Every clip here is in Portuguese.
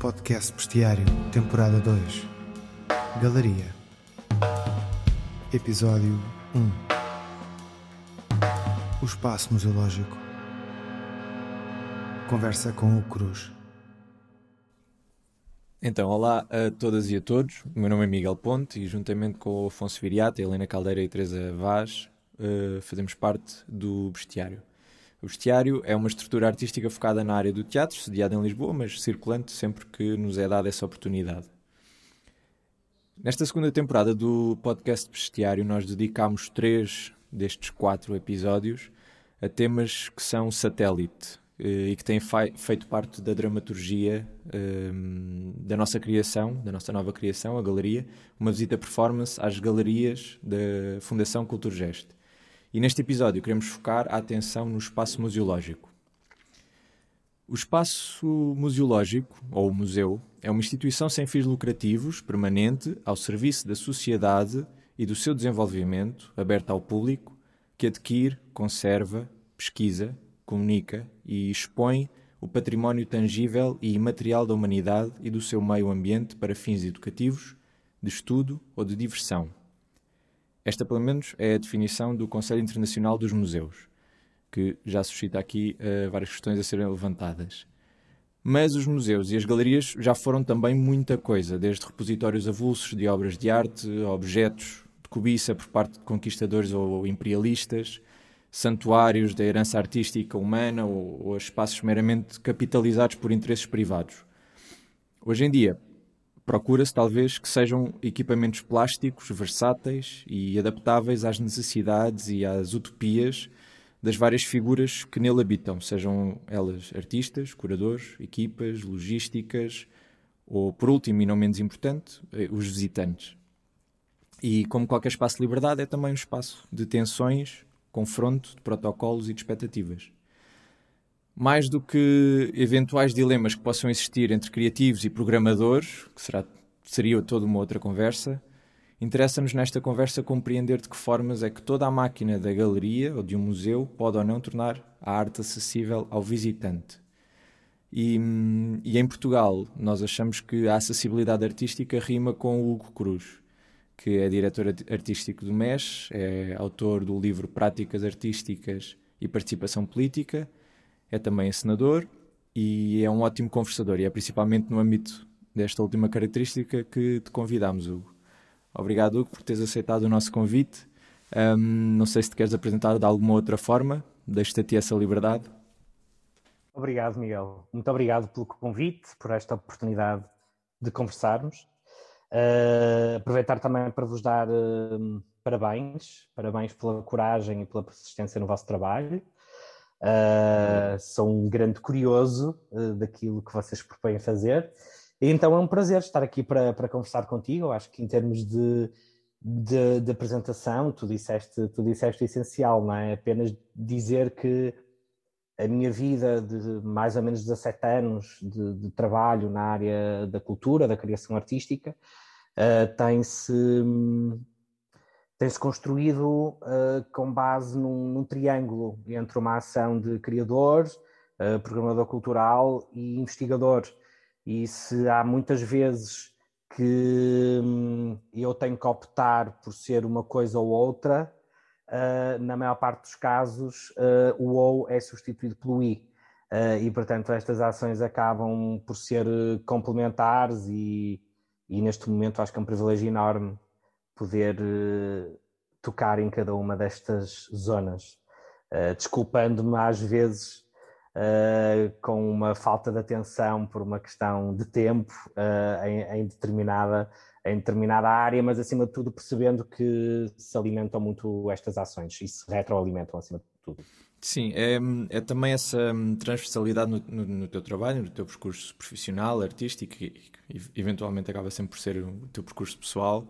Podcast Bestiário, temporada 2. Galeria. Episódio 1. O espaço museológico. Conversa com o Cruz. Então, olá a todas e a todos. O meu nome é Miguel Ponte e, juntamente com o Afonso Viriata, Helena Caldeira e Teresa Vaz, uh, fazemos parte do Bestiário. O Bestiário é uma estrutura artística focada na área do teatro, sediada em Lisboa, mas circulante sempre que nos é dada essa oportunidade. Nesta segunda temporada do podcast Bestiário, nós dedicámos três destes quatro episódios a temas que são satélite eh, e que têm feito parte da dramaturgia um, da nossa criação, da nossa nova criação, a Galeria, uma visita performance às galerias da Fundação Culturgest. E neste episódio queremos focar a atenção no espaço museológico. O espaço museológico, ou museu, é uma instituição sem fins lucrativos, permanente, ao serviço da sociedade e do seu desenvolvimento, aberta ao público, que adquire, conserva, pesquisa, comunica e expõe o património tangível e imaterial da humanidade e do seu meio ambiente para fins educativos, de estudo ou de diversão, esta, pelo menos, é a definição do Conselho Internacional dos Museus, que já suscita aqui uh, várias questões a serem levantadas. Mas os museus e as galerias já foram também muita coisa, desde repositórios avulsos de obras de arte, objetos de cobiça por parte de conquistadores ou imperialistas, santuários da herança artística humana ou, ou espaços meramente capitalizados por interesses privados. Hoje em dia, Procura-se talvez que sejam equipamentos plásticos, versáteis e adaptáveis às necessidades e às utopias das várias figuras que nele habitam, sejam elas artistas, curadores, equipas, logísticas ou, por último e não menos importante, eh, os visitantes. E como qualquer espaço de liberdade, é também um espaço de tensões, confronto de protocolos e de expectativas mais do que eventuais dilemas que possam existir entre criativos e programadores, que será, seria toda uma outra conversa, interessa-nos nesta conversa compreender de que formas é que toda a máquina da galeria ou de um museu pode ou não tornar a arte acessível ao visitante. E, e, em Portugal, nós achamos que a acessibilidade artística rima com o Hugo Cruz, que é diretor artístico do MES, é autor do livro Práticas Artísticas e Participação Política é também senador e é um ótimo conversador, e é principalmente no âmbito desta última característica que te convidamos, Hugo. Obrigado, Hugo, por teres aceitado o nosso convite. Um, não sei se te queres apresentar de alguma outra forma, deixo-te a ti essa liberdade. Obrigado, Miguel. Muito obrigado pelo convite, por esta oportunidade de conversarmos. Uh, aproveitar também para vos dar uh, parabéns, parabéns pela coragem e pela persistência no vosso trabalho. Uh, sou um grande curioso uh, daquilo que vocês propõem fazer. Então é um prazer estar aqui para, para conversar contigo. Acho que em termos de, de, de, apresentação, tu disseste, tu disseste o essencial, não é? Apenas dizer que a minha vida de mais ou menos 17 anos de, de trabalho na área da cultura, da criação artística, uh, tem-se tem-se construído uh, com base num, num, triângulo entre uma ação de criador, uh, programador cultural e investigador. E se há muitas vezes que hum, eu tenho que optar por ser uma coisa ou outra, uh, na maior parte dos casos o ou é substituído pelo i. e, portanto, estas ações acabam por ser complementares e, e neste momento acho que é um privilégio enorme poder uh, tocar em cada uma destas zonas, uh, desculpando-me às vezes uh, com uma falta de atenção por uma questão de tempo em, determinada, em determinada área, mas acima de tudo percebendo que se alimentam muito estas ações e se retroalimentam acima de tudo. Sim, é, é também essa hum, transversalidade no, no, no, teu trabalho, no teu percurso profissional, artístico e eventualmente acaba sempre por ser o teu percurso pessoal,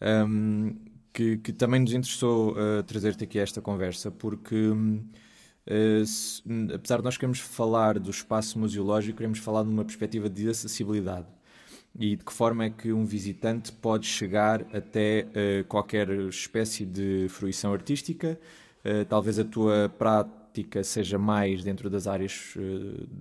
um, que, que, também nos interessou uh, trazer-te aqui esta conversa, porque uh, se, apesar de nós queremos falar do espaço museológico, queremos falar de uma perspectiva de acessibilidade e de que forma é que um visitante pode chegar até uh, qualquer espécie de fruição artística. talvez a tua prática seja mais dentro das áreas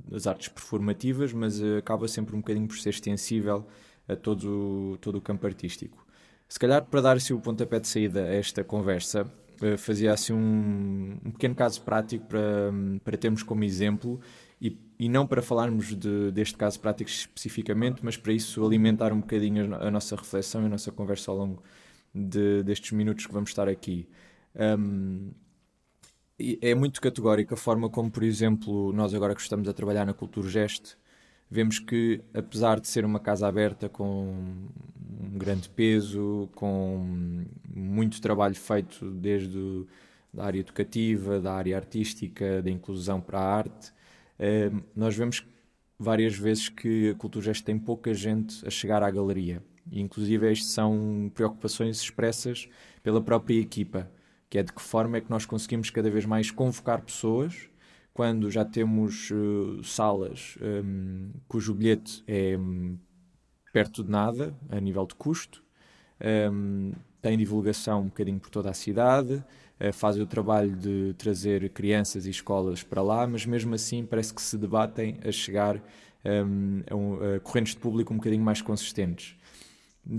das artes performativas, mas acaba sempre um bocadinho por ser extensível a todo, todo o campo artístico. Se calhar, para dar assim, o pontapé de saída a esta conversa, fazia assim um, um, pequeno caso prático para, para termos como exemplo e, e não para falarmos de, deste caso prático especificamente, mas para isso alimentar um bocadinho a, nossa reflexão e a nossa conversa ao longo de, destes minutos que vamos estar aqui. Um, é muito categórica a forma como, por exemplo, nós agora que estamos a trabalhar na Cultura Geste, vemos que, apesar de ser uma casa aberta com um grande peso, com muito trabalho feito desde o, da área educativa, da área artística, da inclusão para a arte, eh, nós vemos várias vezes que a Cultura Gesto tem pouca gente a chegar à galeria. E, inclusive, estas são preocupações expressas pela própria equipa, que é de que forma é que nós conseguimos cada vez mais convocar pessoas quando já temos uh, salas um, cujo bilhete é um, perto de nada a nível de custo, um, tem divulgação um bocadinho por toda a cidade, uh, fazem o trabalho de trazer crianças e escolas para lá, mas mesmo assim parece que se debatem a chegar a, um, a correntes de público um bocadinho mais consistentes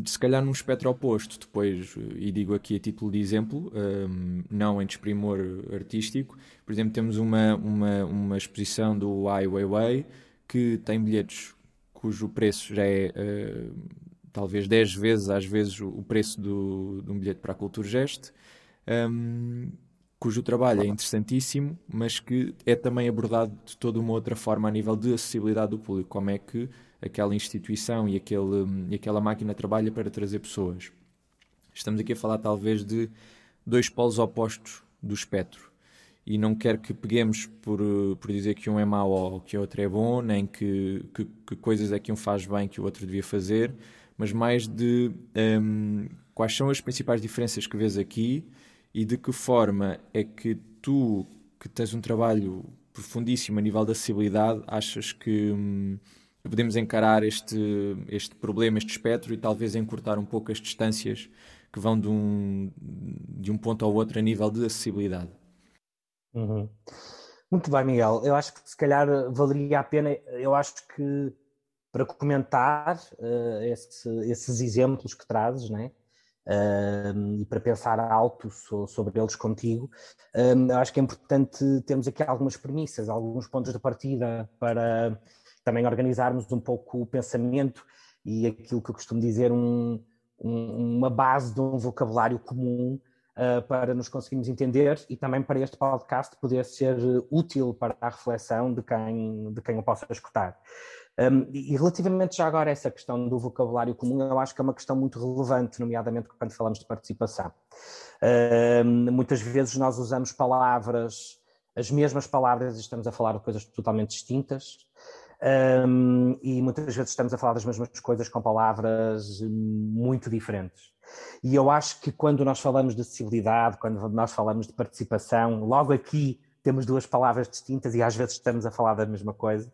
se calhar num espectro oposto, depois, e digo aqui a título de exemplo, um, não em desprimor artístico, por exemplo, temos uma, uma, uma exposição do Ai Weiwei que tem bilhetes cujo preço já é uh, talvez 10 vezes, às vezes, o preço do, de um bilhete para a Cultura Geste, um, cujo trabalho é interessantíssimo, mas que é também abordado de toda uma outra forma a nível de acessibilidade do público, como é que aquela instituição e, aquele, e aquela máquina trabalha para trazer pessoas. Estamos aqui a falar talvez de dois polos opostos do espectro. E não quero que peguemos por, por dizer que um é mau ou que o outro é bom, nem que, que, que coisas é que um faz bem que o outro devia fazer, mas mais de um, quais são as principais diferenças que vês aqui e de que forma é que tu, que tens um trabalho profundíssimo a nível da acessibilidade, achas que, hum, podemos encarar este, este problema, este espectro e talvez encurtar um pouco as distâncias que vão de um, de um ponto ao outro a nível de acessibilidade. Uhum. Muito bem, Miguel. Eu acho que se calhar valeria a pena, eu acho que para comentar uh, esse, esses exemplos que trazes, né? Uh, e para pensar alto so, sobre eles contigo, uh, eu acho que é importante termos aqui algumas premissas, alguns pontos de partida para também organizarmos um pouco o pensamento e aquilo que eu costumo dizer, um, um, uma base de um vocabulário comum uh, para nos conseguirmos entender e também para este podcast poder ser útil para a reflexão de quem, de quem o possa escutar. Um, e relativamente já agora a essa questão do vocabulário comum, eu acho que é uma questão muito relevante, nomeadamente quando falamos de participação. Um, muitas vezes nós usamos palavras, as mesmas palavras, e estamos a falar de coisas totalmente distintas, um, e muitas vezes estamos a falar das mesmas coisas com palavras muito diferentes. E eu acho que quando nós falamos de acessibilidade, quando nós falamos de participação, logo aqui temos duas palavras distintas e às vezes estamos a falar da mesma coisa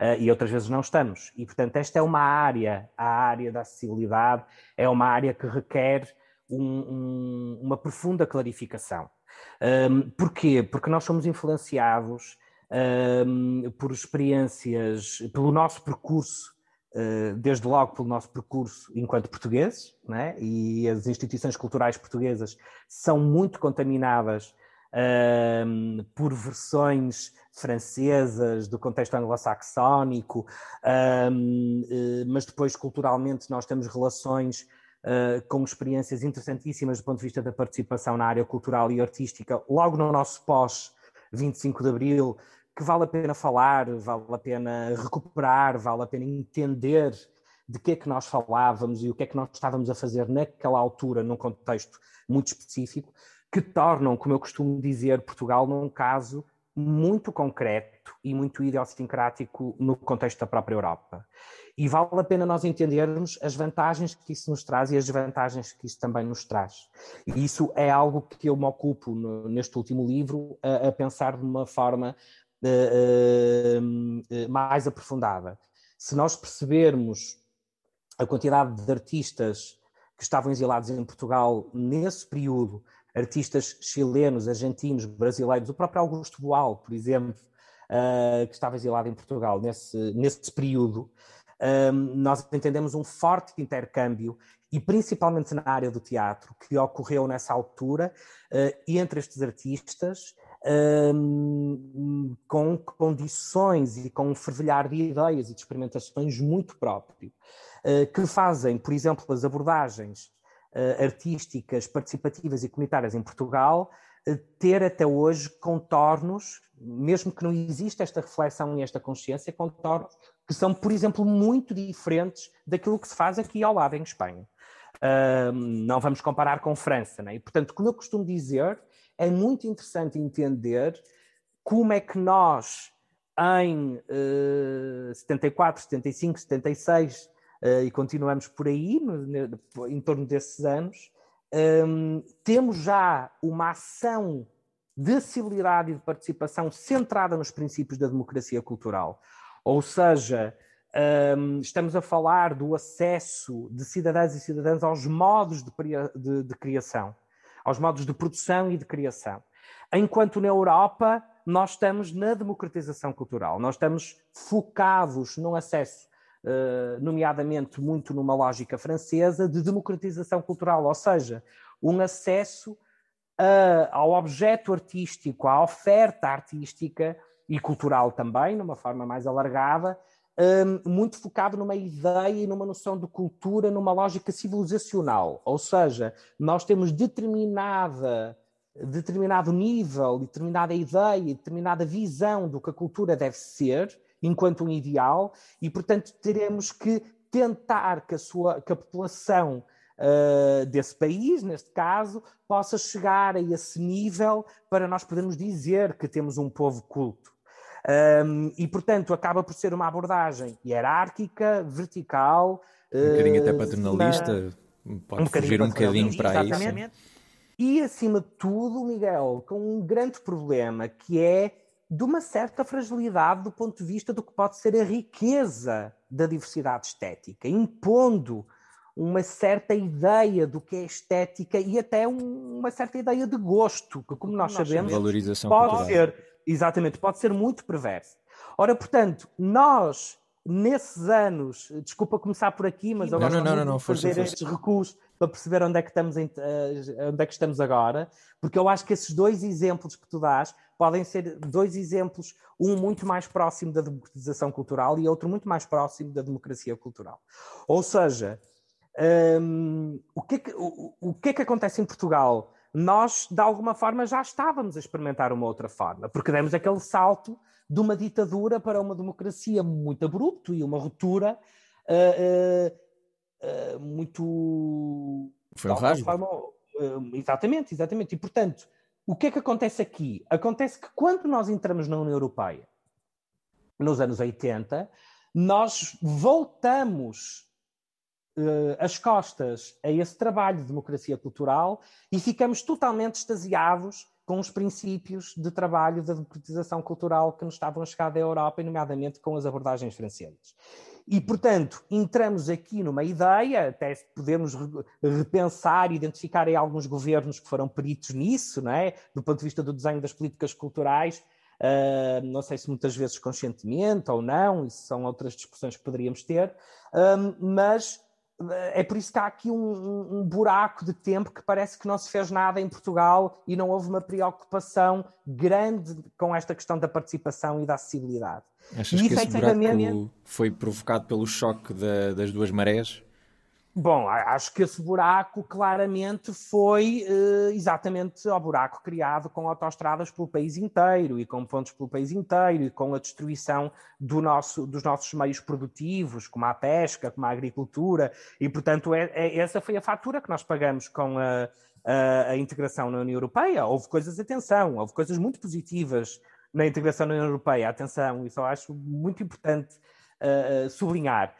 uh, e outras vezes não estamos. E portanto, esta é uma área, a área da acessibilidade, é uma área que requer um, um, uma profunda clarificação. Um, porquê? Porque nós somos influenciados por experiências, pelo nosso percurso, uh, desde logo pelo nosso percurso enquanto portugueses, né? e as instituições culturais portuguesas são muito contaminadas um, por versões francesas do contexto anglo-saxónico, um, eh, mas depois culturalmente nós temos relações Uh, com experiências interessantíssimas do ponto de vista da participação na área cultural e artística, logo no nosso pós 25 de Abril, que vale a pena falar, vale a pena recuperar, vale a pena entender de que é que nós falávamos e o que é que nós estávamos a fazer naquela altura, num contexto muito específico, que tornam, como eu costumo dizer, Portugal num caso muito concreto e muito idiosincrático no contexto da própria Europa. E vale a pena nós entendermos as vantagens que isso nos traz e as desvantagens que isso também nos traz. E isso é algo que eu me ocupo no, neste último livro a, a pensar de uma forma mais aprofundada. Se nós percebermos a quantidade de artistas que estavam exilados em Portugal nesse período, artistas chilenos, argentinos, brasileiros, o próprio Augusto Boal, por exemplo, que estava exilado em Portugal nesse, nesse período, nós entendemos um forte intercâmbio e principalmente na área do teatro, que ocorreu nessa altura, entre estes artistas, um, com condições e com um fervilhar de ideias e de experimentações muito próprio, uh, que fazem, por exemplo, as abordagens uh, artísticas, participativas e comunitárias em Portugal, ter até hoje contornos, mesmo que não exista esta reflexão e esta consciência, contornos que são, por exemplo, muito diferentes daquilo que se faz aqui ao lado em Espanha. Não vamos comparar com França, né? E, portanto, como eu costumo dizer, é muito interessante entender como é que nós, em uh, 74, 75, 76, uh, e continuamos por aí, no, em torno desses anos, um, temos já uma ação de acessibilidade e de participação centrada nos princípios da democracia cultural. Ou seja, um, estamos a falar do acesso de cidadãs e cidadãs aos modos de, de, de criação, aos modos de produção e de criação. Enquanto na Europa nós estamos na democratização cultural, nós estamos focados no acesso, uh, nomeadamente muito numa lógica francesa de democratização cultural, ou seja, um acesso uh, ao objeto artístico, à oferta artística e cultural também, numa forma mais alargada, um, muito focado numa ideia e numa noção de cultura, numa lógica civilizacional. Ou seja, nós temos determinada, determinado nível, determinada ideia, determinada visão do que a cultura deve ser, enquanto um ideal, e portanto teremos que tentar que a, sua, que a população uh, desse país, neste caso, possa chegar a esse nível para nós podermos dizer que temos um povo culto. Um, e, portanto, acaba por ser uma abordagem hierárquica, vertical. Um bocadinho uh, até paternalista, pode um fugir um bocadinho para isso. E, acima de tudo, Miguel, com um grande problema que é de uma certa fragilidade do ponto de vista do que pode ser a riqueza da diversidade estética, impondo uma certa ideia do que é estética e até um, uma certa ideia de gosto, que, como nós, nós sabemos, pode cultural. ser Exatamente, pode ser muito perverso. Ora, portanto, nós, nesses anos, desculpa começar por aqui, mas eu não, gosto não, não, não, fazer força, estes recuos para perceber onde é, que estamos em, uh, onde é que estamos agora, porque eu acho que esses dois exemplos que tu dás podem ser dois exemplos, um muito mais próximo da democratização cultural e outro muito mais próximo da democracia cultural. Ou seja, um, o, que é que, o, o que é que acontece em Portugal? Nós, de alguma forma, já estávamos a experimentar uma outra forma, porque demos aquele salto de uma ditadura para uma democracia muito abrupto e uma ruptura uh, uh, uh, muito. Foi um rasgo. Forma, exatamente, exatamente. E, portanto, o que é que acontece aqui? Acontece que quando nós entramos na União Europeia, nos anos 80, nós voltamos uh, as costas a esse trabalho de democracia cultural e ficamos totalmente extasiados com os princípios de trabalho da democratização cultural que nos estavam a chegar da Europa, e nomeadamente com as abordagens francesas. E, portanto, entramos aqui numa ideia, até podemos repensar e identificar aí alguns governos que foram peritos nisso, não é? do ponto de vista do desenho das políticas culturais, uh, não sei se muitas vezes conscientemente ou não, isso são outras discussões que poderíamos ter, uh, mas é por isso que há aqui um, um, buraco de tempo que parece que não se fez nada em Portugal e não houve uma preocupação grande com esta questão da participação e da acessibilidade. Achas e, que buraco foi provocado pelo choque da, das duas marés? Bom, acho que esse buraco claramente foi uh, exatamente o buraco criado com autoestradas pelo país inteiro e com pontos pelo país inteiro e com a destruição do nosso, dos nossos meios produtivos, como a pesca, como a agricultura, e portanto é, é, essa foi a fatura que nós pagamos com a, a, a integração na União Europeia. Houve coisas, atenção, houve coisas muito positivas na integração na União Europeia, atenção, isso eu acho muito importante uh, sublinhar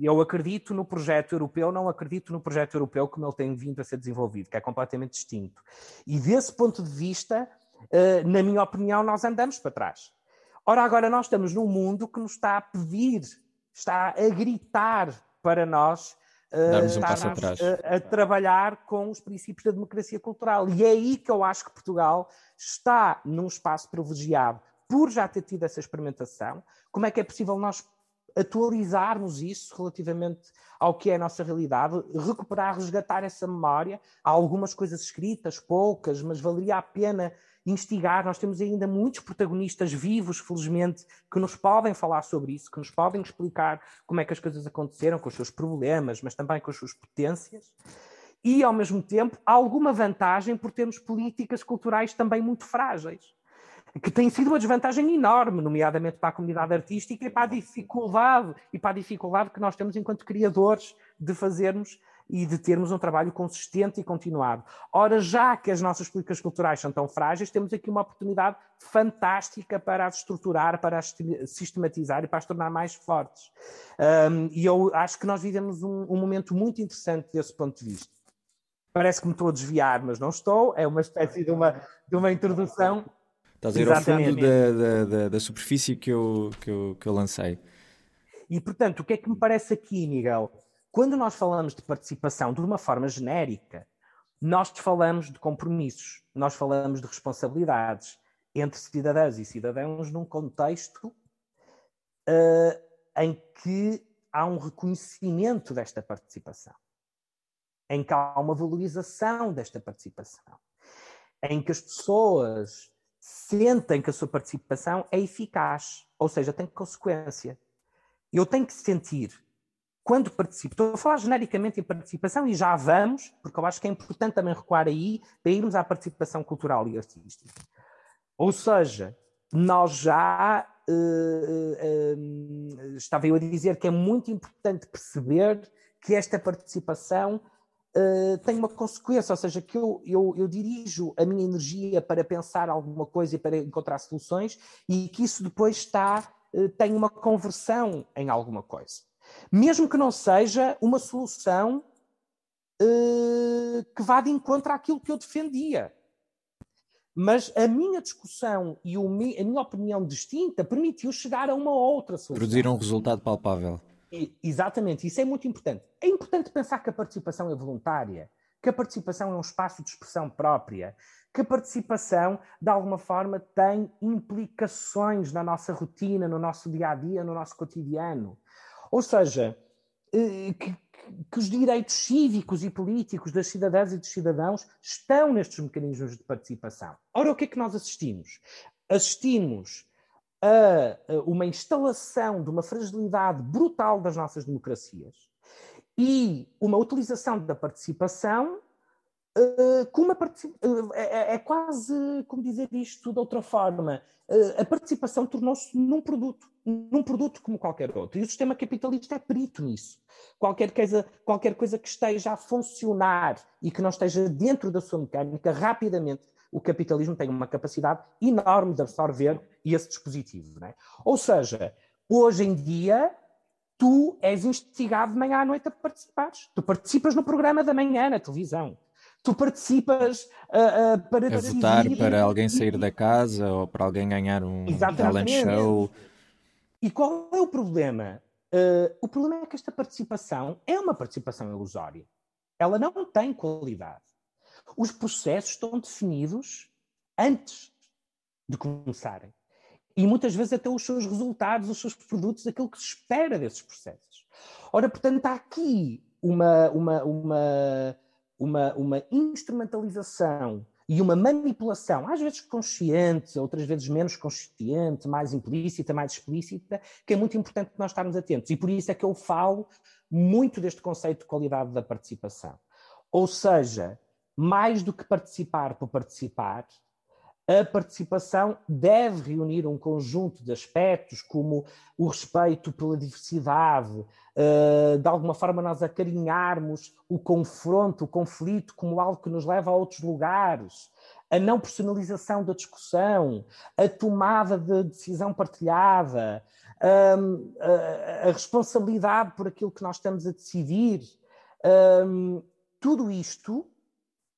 eu acredito no projeto europeu, não acredito no projeto europeu como ele tem vindo a ser desenvolvido, que é completamente distinto. E desse ponto de vista, uh, na minha opinião, nós andamos para trás. Ora, agora nós estamos num mundo que nos está a pedir, está a gritar para nós Darmos um passo atrás. A, a, trabalhar com os princípios da democracia cultural. E é aí que eu acho que Portugal está num espaço privilegiado por já ter tido essa experimentação. Como é que é possível nós atualizarmos isso relativamente ao que é a nossa realidade, recuperar, resgatar essa memória. Há algumas coisas escritas, poucas, mas valeria a pena instigar. Nós temos ainda muitos protagonistas vivos, felizmente, que nos podem falar sobre isso, que nos podem explicar como é que as coisas aconteceram, com os seus problemas, mas também com as suas potências. E, ao mesmo tempo, há alguma vantagem por termos políticas culturais também muito frágeis que tem sido uma desvantagem enorme, nomeadamente para a comunidade artística e para a dificuldade e para a dificuldade que nós temos enquanto criadores de fazermos e de termos um trabalho consistente e continuado. Ora, já que as nossas políticas culturais são tão frágeis, temos aqui uma oportunidade fantástica para as estruturar, para as sistematizar e para as tornar mais fortes. Um, e eu acho que nós vivemos um, um momento muito interessante desse ponto de vista. Parece que me estou a desviar, mas não estou. É uma espécie de uma, de uma introdução Estás a ir ao fundo da, da, da, da, superfície que eu, que, eu, que eu lancei. E, portanto, o que é que me parece aqui, Miguel? Quando nós falamos de participação de uma forma genérica, nós falamos de compromissos, nós falamos de responsabilidades entre cidadãs e cidadãos num contexto uh, em que há um reconhecimento desta participação, em que há uma valorização desta participação, em que as pessoas sentem que a sua participação é eficaz, ou seja, tem consequência. Eu tenho que sentir, quando participo, estou a falar genericamente em participação e já vamos, porque eu acho que é importante também recuar aí para irmos à participação cultural e artística. Ou seja, nós já uh, uh, estava eu a dizer que é muito importante perceber que esta participação uh, tem uma consequência, ou seja, que eu, eu, eu, dirijo a minha energia para pensar alguma coisa e para encontrar soluções e que isso depois está, uh, tem uma conversão em alguma coisa. Mesmo que não seja uma solução uh, que vá de encontro àquilo que eu defendia. Mas a minha discussão e a minha opinião distinta permitiu chegar a uma outra solução. Produzir um resultado palpável. Exatamente, isso é muito importante. É importante pensar que a participação é voluntária, que a participação é um espaço de expressão própria, que a participação, de alguma forma, tem implicações na nossa rotina, no nosso dia a dia, no nosso cotidiano. Ou seja, eh, que, que os direitos cívicos e políticos das cidadãs e dos cidadãos estão nestes mecanismos de participação. Ora, o que é que nós assistimos? Assistimos a uma instalação de uma fragilidade brutal das nossas democracias e uma utilização da participação como uma uh, é, é, quase como dizer isto de outra forma uh, a participação tornou-se num produto num produto como qualquer outro. E o sistema capitalista é perito nisso. Qualquer coisa qualquer coisa que esteja a funcionar e que não esteja dentro da sua mecânica rapidamente o capitalismo tem uma capacidade enorme de absorver esse dispositivo. É? Ou seja, hoje em dia, tu és instigado de manhã à noite a participares. Tu participas no programa da manhã na televisão. Tu participas uh, uh, para a votar para alguém sair da casa ou para alguém ganhar um talent show. E qual é o problema? Uh, o problema é que esta participação é uma participação ilusória. Ela não tem qualidade os processos estão definidos antes de começarem. E muitas vezes até os seus resultados, os seus produtos, aquilo que se espera desses processos. Ora, portanto, há aqui uma, uma, uma, uma, uma instrumentalização e uma manipulação, às vezes consciente, outras vezes menos consciente, mais implícita, mais explícita, que é muito importante nós estarmos atentos. E por isso é que eu falo muito deste conceito de qualidade da participação. Ou seja, mais do que participar por participar, a participação deve reunir um conjunto de aspectos, como o respeito pela diversidade, eh, de alguma forma nós acarinharmos o confronto, o conflito, como algo que nos leva a outros lugares, a não personalização da discussão, a tomada de decisão partilhada, a responsabilidade por aquilo que nós estamos a decidir. Tudo isto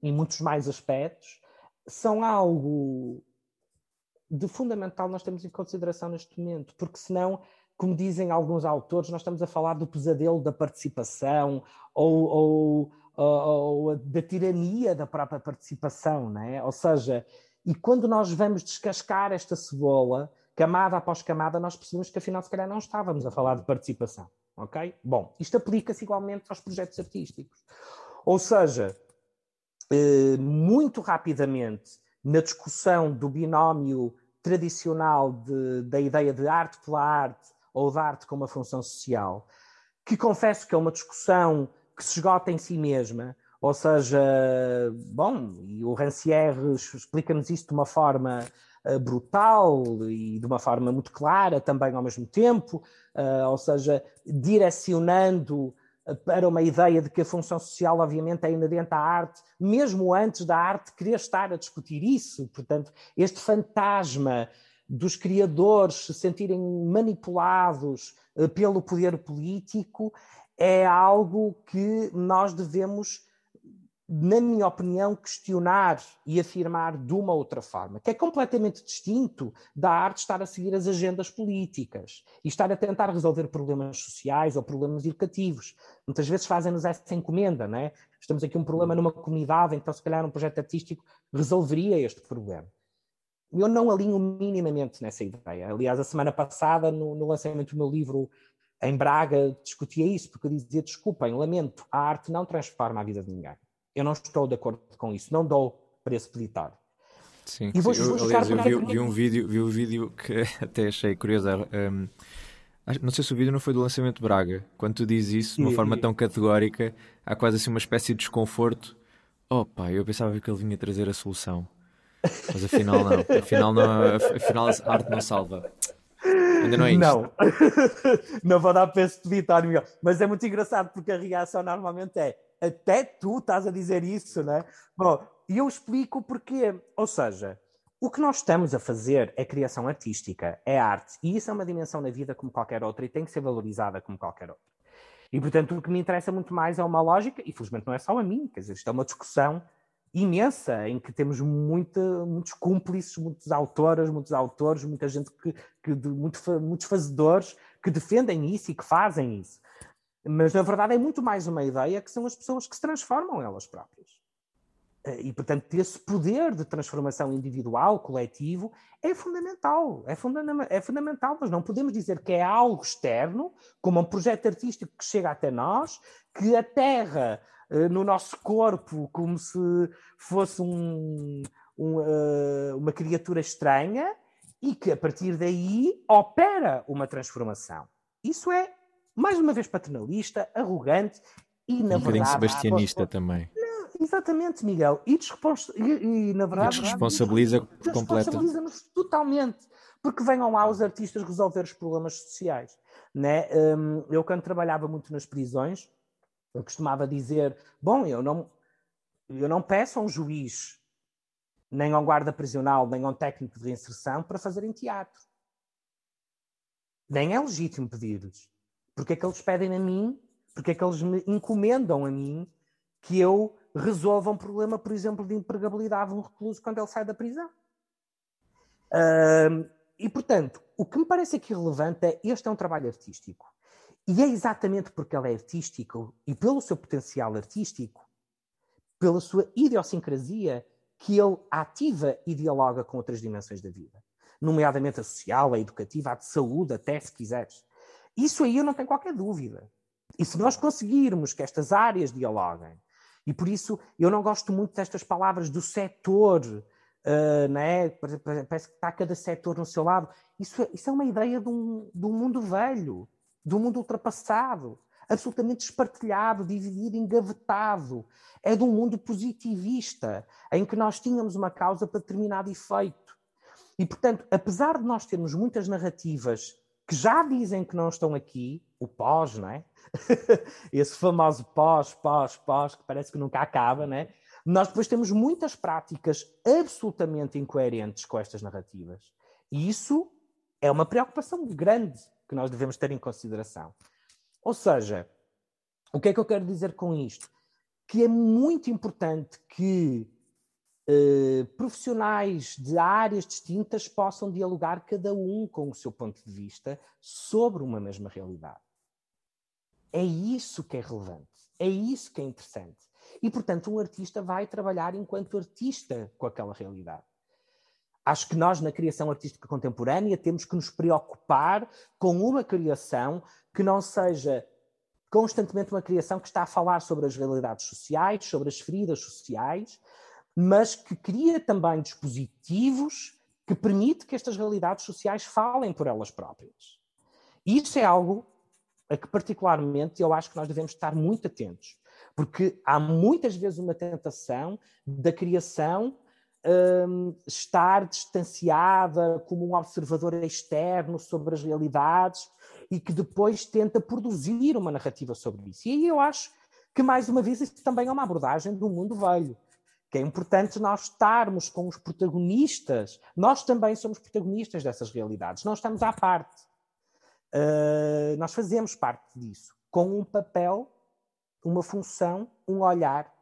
em muitos mais aspectos, são algo de fundamental nós temos em consideração neste momento, porque senão como dizem alguns autores, nós estamos a falar do pesadelo da participação ou, ou, ou, ou da tirania da própria participação, não é? Ou seja, e quando nós vamos descascar esta cebola, camada após camada, nós percebemos que afinal se calhar não estávamos a falar de participação, ok? Bom, isto aplica-se igualmente aos projetos artísticos. Ou seja, muito rapidamente, na discussão do binómio tradicional de, da ideia de arte pela arte ou de arte com uma função social, que confesso que é uma discussão que se esgota em si mesma, ou seja, bom, e o Rancière explica-nos isto de uma forma uh, brutal e de uma forma muito clara também ao mesmo tempo, uh, ou seja, direcionando para uma ideia de que a função social, obviamente, é inerente à arte, mesmo antes da arte querer estar a discutir isso. Portanto, este fantasma dos criadores se sentirem manipulados eh, pelo poder político é algo que nós devemos na minha opinião, questionar e afirmar de uma outra forma, que é completamente distinto da arte estar a seguir as agendas políticas e estar a tentar resolver problemas sociais ou problemas educativos. Muitas vezes fazem-nos essa encomenda, não é? Estamos aqui um problema numa comunidade, então se calhar um projeto artístico resolveria este problema. Eu não alinho minimamente nessa ideia. Aliás, a semana passada, no, no lançamento do meu livro em Braga, discutia isso, porque eu dizia, desculpem, lamento, a arte não transforma a vida de ninguém eu não estou de acordo com isso, não dou preço peditório. Sim, e vou, sim. Eu, aliás, eu vi, vi, um vídeo, vi um vídeo que até achei curioso. Um, não sei se o vídeo não foi do lançamento de Braga. Quando tu dizes isso de uma forma tão categórica, há quase assim uma espécie de desconforto. Oh pá, eu pensava que ele vinha trazer a solução. Mas afinal não. Afinal, não, afinal a arte não salva. Ainda não é isto. Não. não vou dar peso de vitória, Miguel. Mas é muito engraçado porque a reação normalmente é até tu estás a dizer isso, né? Bom, e eu explico porquê. Ou seja, o que nós estamos a fazer é criação artística, é arte. E isso é uma dimensão na vida como qualquer outra e tem que ser valorizada como qualquer outra. E, portanto, o que me interessa muito mais é uma lógica, e felizmente não é só a mim, quer dizer, isto é uma discussão imensa, em que temos muita, muitos cúmplices, muitos autoras, muitos autores, muita gente que, que muito, muitos fazedores que defendem isso e que fazem isso. Mas na verdade é muito mais uma ideia que são as pessoas que se transformam elas próprias. Eh, e, portanto, esse poder de transformação individual, coletivo, é fundamental. É, funda é fundamental. Nós não podemos dizer que é algo externo, como um projeto artístico que chega até nós, que aterra uh, no nosso corpo como se fosse um, um, uh, uma criatura estranha e que, a partir daí, opera uma transformação. Isso é mais uma vez paternalista, arrogante e, na um verdade. sebastianista também. Não, exatamente, Miguel. E, e, e na verdade. E desresponsabiliza por completo. Desresponsabiliza-nos totalmente. Porque venham lá os artistas resolver os problemas sociais. Né? Um, eu, quando trabalhava muito nas prisões, eu costumava dizer: bom, eu não, eu não peço a um juiz, nem a um guarda prisional, nem a um técnico de reinserção para fazerem teatro. Nem é legítimo pedir-lhes. Porque é que eles pedem a mim, porque é que eles me encomendam a mim que eu resolva um problema, por exemplo, de empregabilidade de um recluso quando ele sai da prisão. E, portanto, o que me parece aqui relevante é este é um trabalho artístico. E é exatamente porque ele é artístico e pelo seu potencial artístico, pela sua idiosincrasia, que ele ativa e dialoga com outras dimensões da vida, nomeadamente a social, a educativa, a de saúde, até se quiseres. Isso aí eu não tenho qualquer dúvida. E se nós conseguirmos que estas áreas dialoguem, e por isso eu não gosto muito destas palavras do setor, uh, né? parece que está cada setor no seu lado. Isso, é, isso é uma ideia de um, de um mundo velho, de um mundo ultrapassado, absolutamente espartilhado, dividido, engavetado. É de um mundo positivista, em que nós tínhamos uma causa para determinado efeito. E, portanto, apesar de nós termos muitas narrativas que já dizem que não estão aqui, o pós, não é? Esse famoso pós, pós, pós, que parece que nunca acaba, não é? Nós depois temos muitas práticas absolutamente incoerentes com estas narrativas. E isso é uma preocupação grande que nós devemos ter em consideração. Ou seja, o que é que eu quero dizer com isto? Que é muito importante que uh, profissionais de áreas distintas possam dialogar cada um com o seu ponto de vista sobre uma mesma realidade. É isso que é relevante, é isso que é interessante. E, portanto, um artista vai trabalhar enquanto artista com aquela realidade. Acho que nós, na criação artística contemporânea, temos que nos preocupar com uma criação que não seja constantemente uma criação que está a falar sobre as realidades sociais, sobre as feridas sociais, mas que cria também dispositivos que permite que estas realidades sociais falem por elas próprias. Isso é algo a que particularmente eu acho que nós devemos estar muito atentos, porque há muitas vezes uma tentação da criação um, estar distanciada como um observador externo sobre as realidades e que depois tenta produzir uma narrativa sobre isso. E aí eu acho que, mais uma vez, isso também é uma abordagem do mundo velho, que é importante nós estarmos com os protagonistas, nós também somos protagonistas dessas realidades, não estamos à parte. Uh, nós fazemos parte disso, com um papel, uma função, um olhar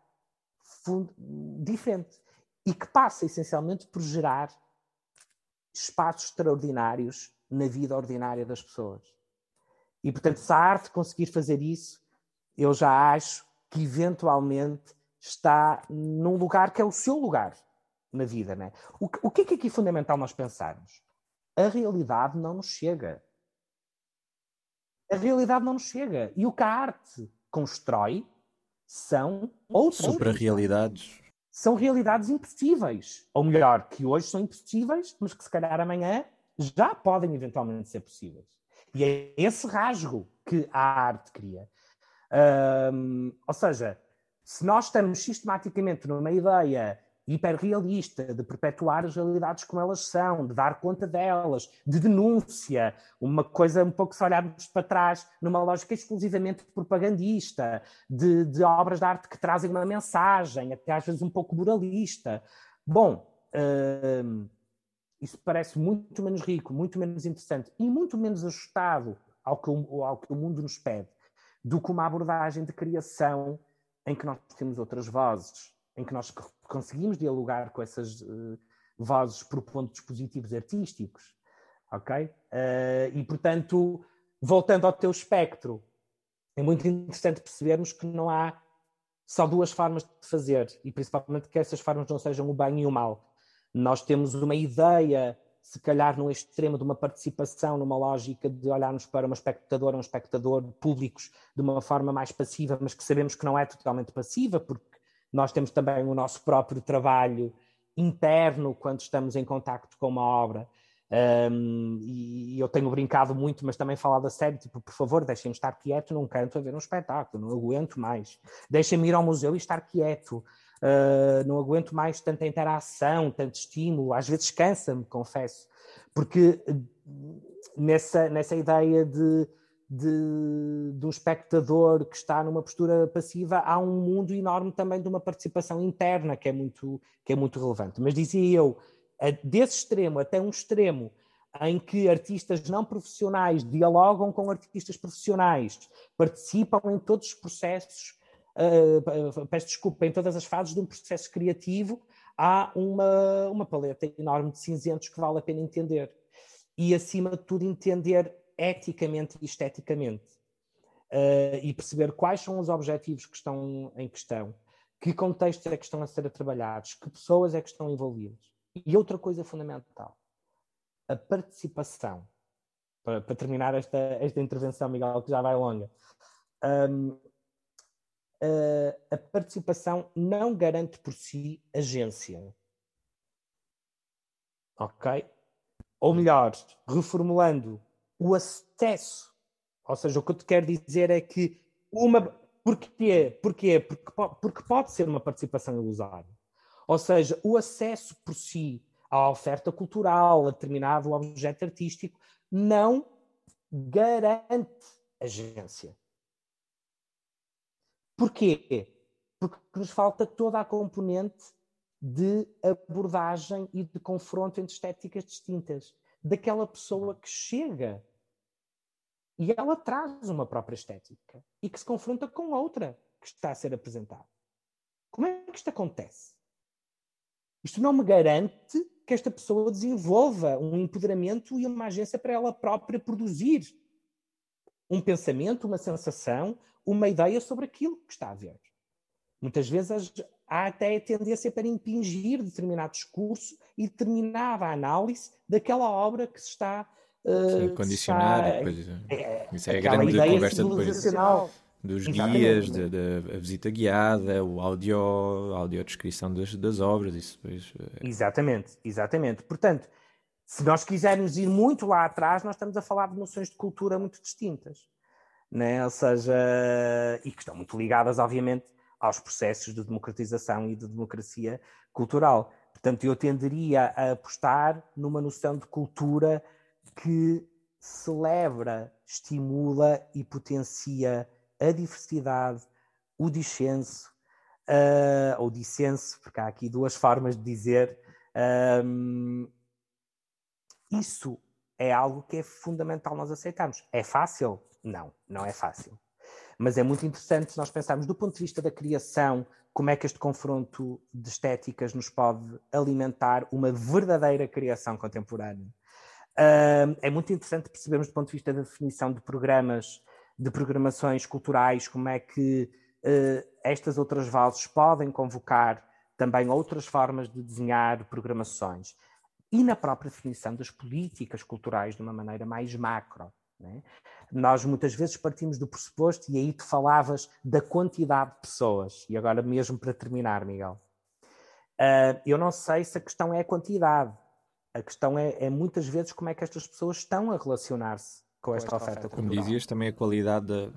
diferente e que passa essencialmente por gerar espaços extraordinários na vida ordinária das pessoas. E, portanto, se a arte conseguir fazer isso, eu já acho que eventualmente está num lugar que é o seu lugar na vida. Né? O, o que é que aqui é fundamental nós pensarmos? A realidade não nos chega. A realidade não nos chega. E o que a arte constrói são outras. Supra-realidades são realidades impossíveis. Ou melhor, que hoje são impossíveis, mas que se calhar amanhã já podem eventualmente ser possíveis. E é esse rasgo que a arte cria. Ou seja, se nós estamos sistematicamente numa ideia hiperrealista, de perpetuar as realidades como elas são, de dar conta delas, de denúncia, uma coisa um pouco se olharmos para trás, numa lógica exclusivamente propagandista, de, de, obras de arte que trazem uma mensagem, até às vezes um pouco moralista. Bom, hum, isso parece muito menos rico, muito menos interessante e muito menos ajustado ao que, o, ao que o mundo nos pede do que uma abordagem de criação em que nós temos outras vozes, em que nós conseguimos dialogar com essas uh, vozes propondo dispositivos artísticos, ok? Uh, e, portanto, voltando ao teu espectro, é muito interessante percebermos que não há só duas formas de fazer, e principalmente que essas formas não sejam o bem e o mal. Nós temos uma ideia, se calhar no extremo de uma participação, numa lógica de olharmos para uma espectadora, um espectador públicos de uma forma mais passiva, mas que sabemos que não é totalmente passiva, porque nós temos também o nosso próprio trabalho interno quando estamos em contacto com uma obra. Um, e eu tenho brincado muito, mas também falado a sério, tipo, por favor, deixem-me estar quieto num canto a ver um espetáculo, não aguento mais. Deixem-me ir ao museu e estar quieto. Uh, não aguento mais tanta interação, tanto estímulo. Às vezes cansa-me, confesso, porque nessa, nessa ideia de de, de um espectador que está numa postura passiva, há um mundo enorme também de uma participação interna que é muito, que é muito relevante. Mas dizia eu, desse extremo até um extremo em que artistas não profissionais dialogam com artistas profissionais, participam em todos os processos, uh, peço desculpa, em todas as fases de um processo criativo, há uma, uma paleta enorme de cinzentos que vale a pena entender. E, acima de tudo, entender eticamente e esteticamente. Uh, e perceber quais são os objetivos que estão em questão, que contextos é que estão a ser trabalhados, que pessoas é que estão envolvidas. E outra coisa fundamental, a participação. Para, para terminar esta, esta intervenção, Miguel, que já vai longa. Um, uh, a participação não garante por si agência. Ok? Ou melhor, reformulando, o acesso. Ou seja, o que eu te quero dizer é que uma. Porquê? Porquê? Porque, porque pode ser uma participação ilusória. Ou seja, o acesso por si à oferta cultural, a determinado objeto artístico, não garante agência. Porquê? Porque nos falta toda a componente de abordagem e de confronto entre estéticas distintas daquela pessoa que chega e ela traz uma própria estética e que se confronta com outra que está a ser apresentada. Como é que isto acontece? Isto não me garante que esta pessoa desenvolva um empoderamento e uma agência para ela própria produzir um pensamento, uma sensação, uma ideia sobre aquilo que está a ver. Muitas vezes há até a tendência para impingir determinado discurso e determinada análise daquela obra que se está uh, condicionar. Está, depois, é, isso é a grande conversa depois dos guias, da, da visita guiada, o áudio, a audiodescrição das, das obras, isso depois... É... Exatamente, exatamente. Portanto, se nós quisermos ir muito lá atrás, nós estamos a falar de noções de cultura muito distintas, né? ou seja, e que estão muito ligadas, obviamente, aos processos de democratização e de democracia cultural. Portanto, eu tenderia a apostar numa noção de cultura que celebra, estimula e potencia a diversidade, o dissenso, uh, ou dissenso, porque há aqui duas formas de dizer. Um, isso é algo que é fundamental nós aceitarmos. É fácil? Não, não é fácil. Mas é muito interessante nós pensarmos do ponto de vista da criação, como é que este confronto de estéticas nos pode alimentar uma verdadeira criação contemporânea. É muito interessante percebermos do ponto de vista da definição de programas, de programações culturais, como é que uh, estas outras vozes podem convocar também outras formas de desenhar programações. E na própria definição das políticas culturais de uma maneira mais macro. Né? Nós muitas vezes partimos do pressuposto, e aí tu falavas da quantidade de pessoas, e agora mesmo para terminar, Miguel. Uh, eu não sei se a questão é a quantidade, a questão é, é, muitas vezes como é que estas pessoas estão a relacionar-se com, com esta, esta, oferta, Como dizias, também a qualidade da,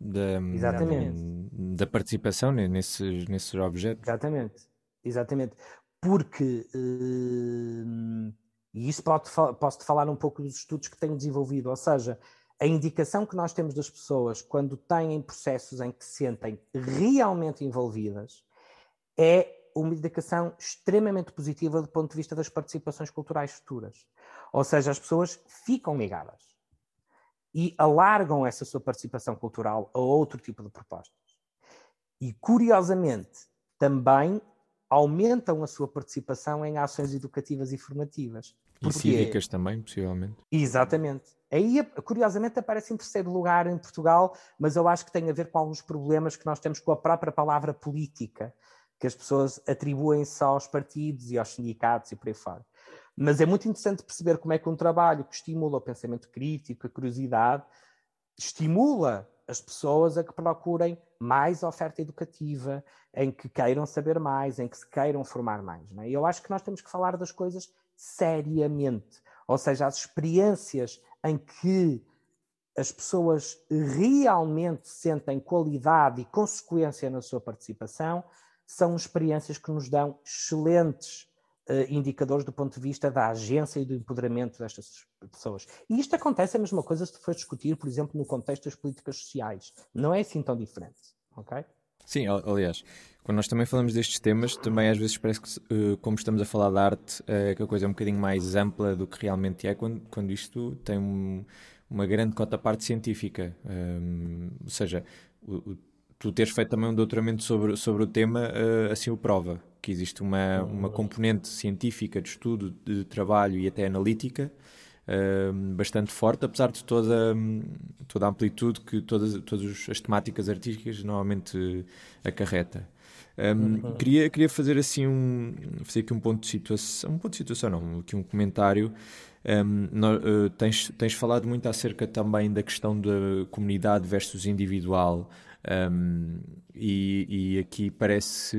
da, da participação nesses, nesses objetos. Exatamente, exatamente. Porque uh, e isso pode, posso-te falar um pouco dos estudos que tenho desenvolvido, ou seja, a indicação que nós temos das pessoas quando têm processos em que se sentem realmente envolvidas é uma indicação extremamente positiva do ponto de vista das participações culturais futuras. Ou seja, as pessoas ficam ligadas e alargam essa sua participação cultural a outro tipo de propostas. E, curiosamente, também aumentam a sua participação em ações educativas e formativas. E cívicas também, possivelmente. Exatamente. Aí, curiosamente, aparece em terceiro lugar em Portugal, mas eu acho que tem a ver com alguns problemas que nós temos com a própria palavra política, que as pessoas atribuem-se aos partidos e aos sindicatos e por aí fora. Mas é muito interessante perceber como é que um trabalho que estimula o pensamento crítico, a curiosidade, estimula as pessoas a que procurem mais oferta educativa, em que queiram saber mais, em que se queiram formar mais. É? E eu acho que nós temos que falar das coisas seriamente. Ou seja, as experiências em que as pessoas realmente sentem qualidade e consequência na sua participação são experiências que nos dão excelentes indicadores do ponto de vista da agência e do empoderamento destas pessoas. E isto acontece a mesma coisa se for discutir, por exemplo, no contexto das políticas sociais. Não é assim tão diferente, ok? Sim, aliás, quando nós também falamos destes temas, também às vezes parece que, uh, como estamos a falar de arte, uh, que a coisa é um bocadinho mais ampla do que realmente é, quando, quando isto tem um, uma grande cota parte científica. Um, ou seja, o, o, tu teres feito também um doutoramento sobre, sobre o tema, assim o prova, que existe uma, uma componente científica de estudo, de trabalho e até analítica bastante forte, apesar de toda, toda a amplitude que todas, todas as temáticas artísticas normalmente acarreta. Um, uhum. queria, queria fazer assim um fazer aqui um ponto de situação um ponto de situação não aqui um comentário um, no, uh, tens, tens falado muito acerca também da questão da comunidade versus individual um, e, e, aqui parece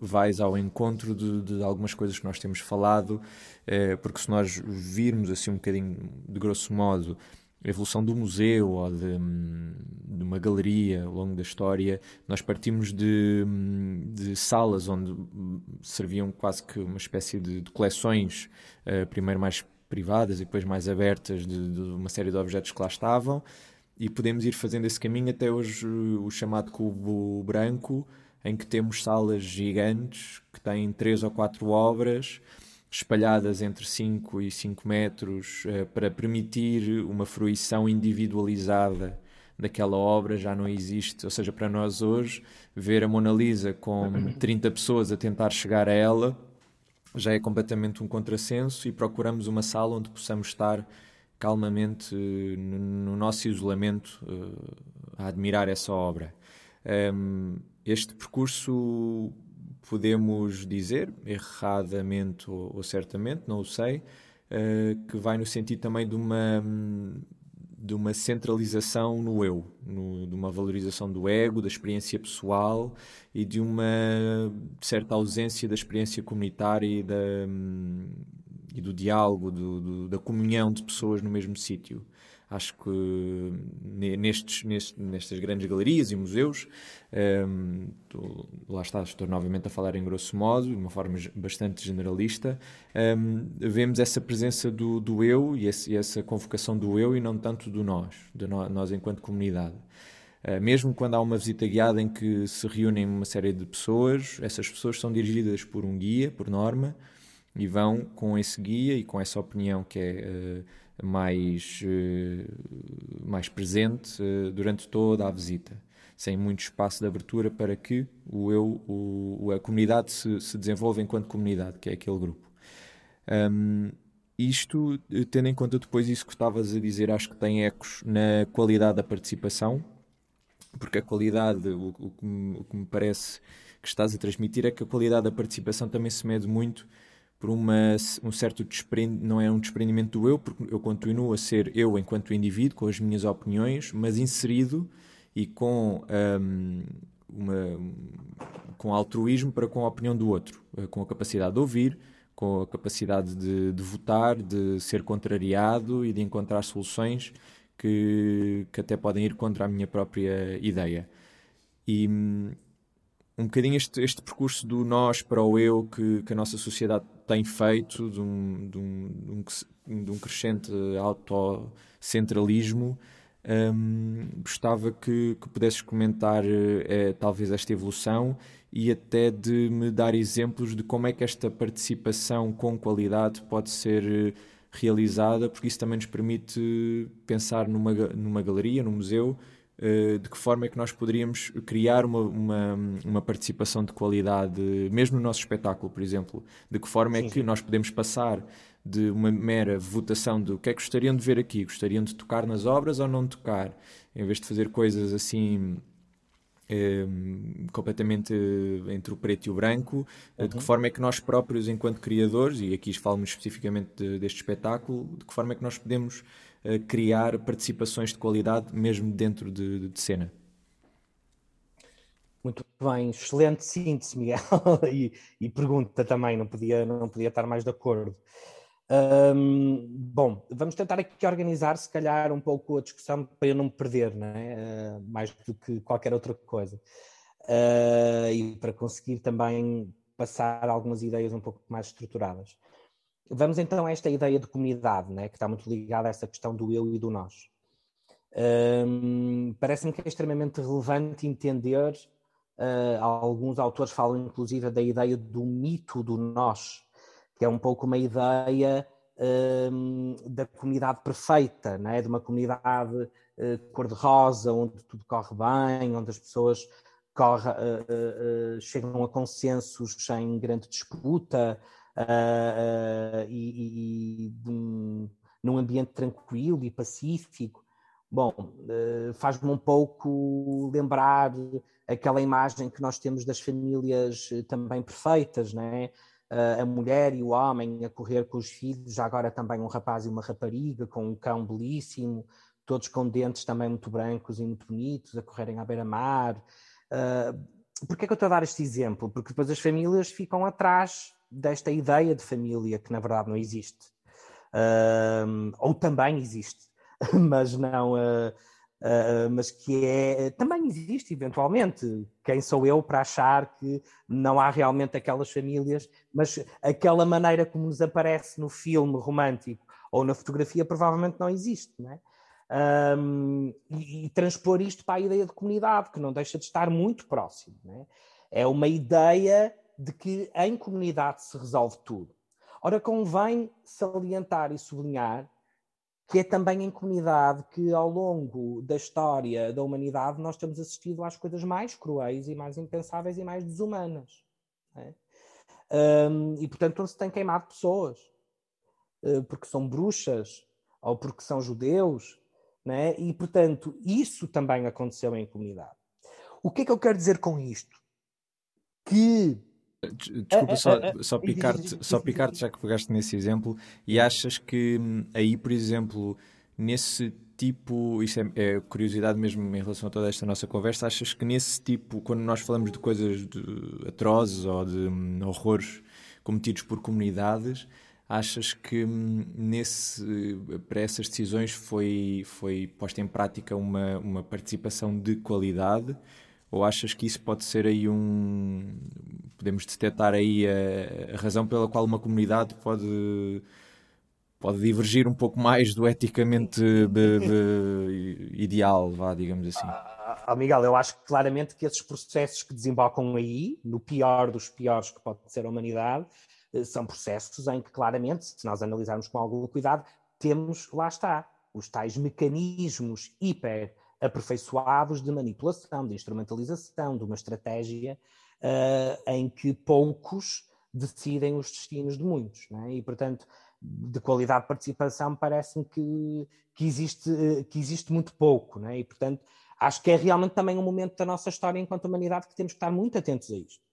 vais ao encontro de, de, algumas coisas que nós temos falado, eh, porque se nós virmos assim um bocadinho de grosso modo a evolução do museu ou de, de, uma galeria ao longo da história, nós partimos de, de salas onde serviam quase que uma espécie de, de coleções, uh, primeiro mais privadas e depois mais abertas de, uma série de objetos que lá estavam, e podemos ir fazendo esse caminho até hoje o chamado cubo branco, em que temos salas gigantes que têm três ou quatro obras espalhadas entre 5 e 5 metros uh, para permitir uma fruição individualizada daquela obra já não existe. Ou seja, para nós hoje, ver a Mona Lisa com 30 pessoas a tentar chegar a ela já é completamente um contrassenso e procuramos uma sala onde possamos estar calmamente no nosso isolamento a admirar essa obra. Este percurso podemos dizer, erradamente ou, certamente, não o sei, uh, que vai no sentido também de uma, de uma centralização no eu, no, de uma valorização do ego, da experiência pessoal e de uma certa ausência da experiência comunitária e, da, e do diálogo, do, do, da comunhão de pessoas no mesmo sítio. Acho que nestes, nestes, nestas grandes galerias e museus, um, tô, lá está, estou novamente a falar em grosso modo, de uma forma bastante generalista, um, vemos essa presença do, do eu e, esse, essa convocação do eu e não tanto do nós, de no, nós enquanto comunidade. Uh, mesmo quando há uma visita guiada em que se reúnem uma série de pessoas, essas pessoas são dirigidas por um guia, por norma, e vão com esse guia e com essa opinião que é. Uh, mais, eh, mais presente eh, durante toda a visita, sem muito espaço de abertura para que o eu, o, a comunidade se, se desenvolva enquanto comunidade, que é aquele grupo. Um, isto, tendo em conta depois isso que estavas a dizer, acho que tem ecos na qualidade da participação, porque a qualidade, o, o, que me, o que me parece que estás a transmitir é que a qualidade da participação também se mede muito por uma, um certo desprendimento, não é um desprendimento do eu, porque eu continuo a ser eu enquanto indivíduo, com as minhas opiniões, mas inserido e com, um, uma, com altruísmo para com a opinião do outro, eh, com a capacidade de ouvir, com a capacidade de, de votar, de ser contrariado e de encontrar soluções que, que até podem ir contra a minha própria ideia. E hum, um bocadinho este, este percurso do nós para o eu que, que a nossa sociedade tem feito, de um, de um, de um crescente autocentralismo. Um, gostava que, que pudesses comentar é, talvez esta evolução e até de me dar exemplos de como é que esta participação com qualidade pode ser eh, realizada, porque isso também nos permite pensar numa, numa galeria, num museu, eh, de que forma é que nós poderíamos criar uma, uma, uma, participação de qualidade, mesmo no nosso espetáculo, por exemplo? De que forma é sim, é que nós podemos passar de uma mera votação do que é que gostariam de ver aqui? Gostariam de tocar nas obras ou não tocar? Em vez de fazer coisas assim. Eh, completamente entre o preto e o branco, uhum. de que uhum. forma é que nós próprios, enquanto criadores, e aqui falamos especificamente de, deste espetáculo, de que forma é que nós podemos criar participações de qualidade mesmo dentro de, de cena. Muito bem, excelente síntese, Miguel, e, e, pergunta também, não podia, não podia estar mais de acordo. Bom, vamos tentar aqui organizar, se calhar, um pouco a discussão para eu não me perder, não é? Uh, mais do que qualquer outra coisa. Uh, e para conseguir também passar algumas ideias um pouco mais estruturadas. Vamos então a esta ideia de comunidade, né, que está muito ligada a essa questão do eu e do nós. Um, Parece-me que é extremamente relevante entender, uh, alguns autores falam inclusive da ideia do mito do nós, que é um pouco uma ideia um, da comunidade perfeita, né, de uma comunidade uh, cor-de-rosa, onde tudo corre bem, onde as pessoas corre, uh, chegam a consensos sem grande disputa, uh, e, e um, num ambiente tranquilo e pacífico. Bom, uh, faz-me um pouco lembrar aquela imagem que nós temos das famílias também perfeitas, né? Uh, a mulher e o homem a correr com os filhos, agora também um rapaz e uma rapariga, com um cão belíssimo, todos com dentes também muito brancos e muito bonitos, a correrem à beira-mar. Uh, Porquê é que eu estou a dar este exemplo? Porque depois as famílias ficam atrás desta ideia de família que na verdade não existe. Uh, ou também existe, mas não. Uh, uh, mas que é. Também existe, eventualmente. Quem sou eu para achar que não há realmente aquelas famílias, mas aquela maneira como nos aparece no filme romântico ou na fotografia provavelmente não existe, não é? Um, e, e, transpor isto para a ideia de comunidade, que não deixa de estar muito próximo. É? é uma ideia de que em comunidade se resolve tudo. Ora, convém salientar e sublinhar que é também em comunidade que, ao longo da história da humanidade, nós temos assistido às coisas mais cruéis e mais impensáveis e mais desumanas. É? Um, e, portanto, onde se tem queimado pessoas, uh, porque são bruxas ou porque são judeus, né? e, portanto, isso também aconteceu em comunidade. O que é que eu quero dizer com isto? Que Desculpa, só, só picar-te, só picar já que pegaste nesse exemplo, e achas que hum, aí, por exemplo, nesse tipo, isso é, é, curiosidade mesmo em relação a toda esta nossa conversa, achas que nesse tipo, quando nós falamos de coisas de atrozes ou de hum, horrores cometidos por comunidades, achas que hum, nesse, para essas decisõões foi, foi posta em prática uma, uma participação de qualidade? Ou achas que isso pode ser aí um. Podemos detectar aí a, a razão pela qual uma comunidade pode pode divergir um pouco mais do eticamente de, de ideal, vá, digamos assim. Ah, Miguel, eu acho claramente que esses processos que desembocam aí, no pior dos piores que pode ser a humanidade, eh, são processos em que claramente, se nós analisarmos com algum cuidado, temos, lá está, os tais mecanismos hiper aperfeiçoados de manipulação, de instrumentalização, de uma estratégia uh, em que poucos decidem os destinos de muitos. É? E, portanto, de qualidade de participação, parece-me que, que, existe, que existe muito pouco. É? E, portanto, acho que é realmente também um momento da nossa história enquanto humanidade que temos que estar muito atentos a isto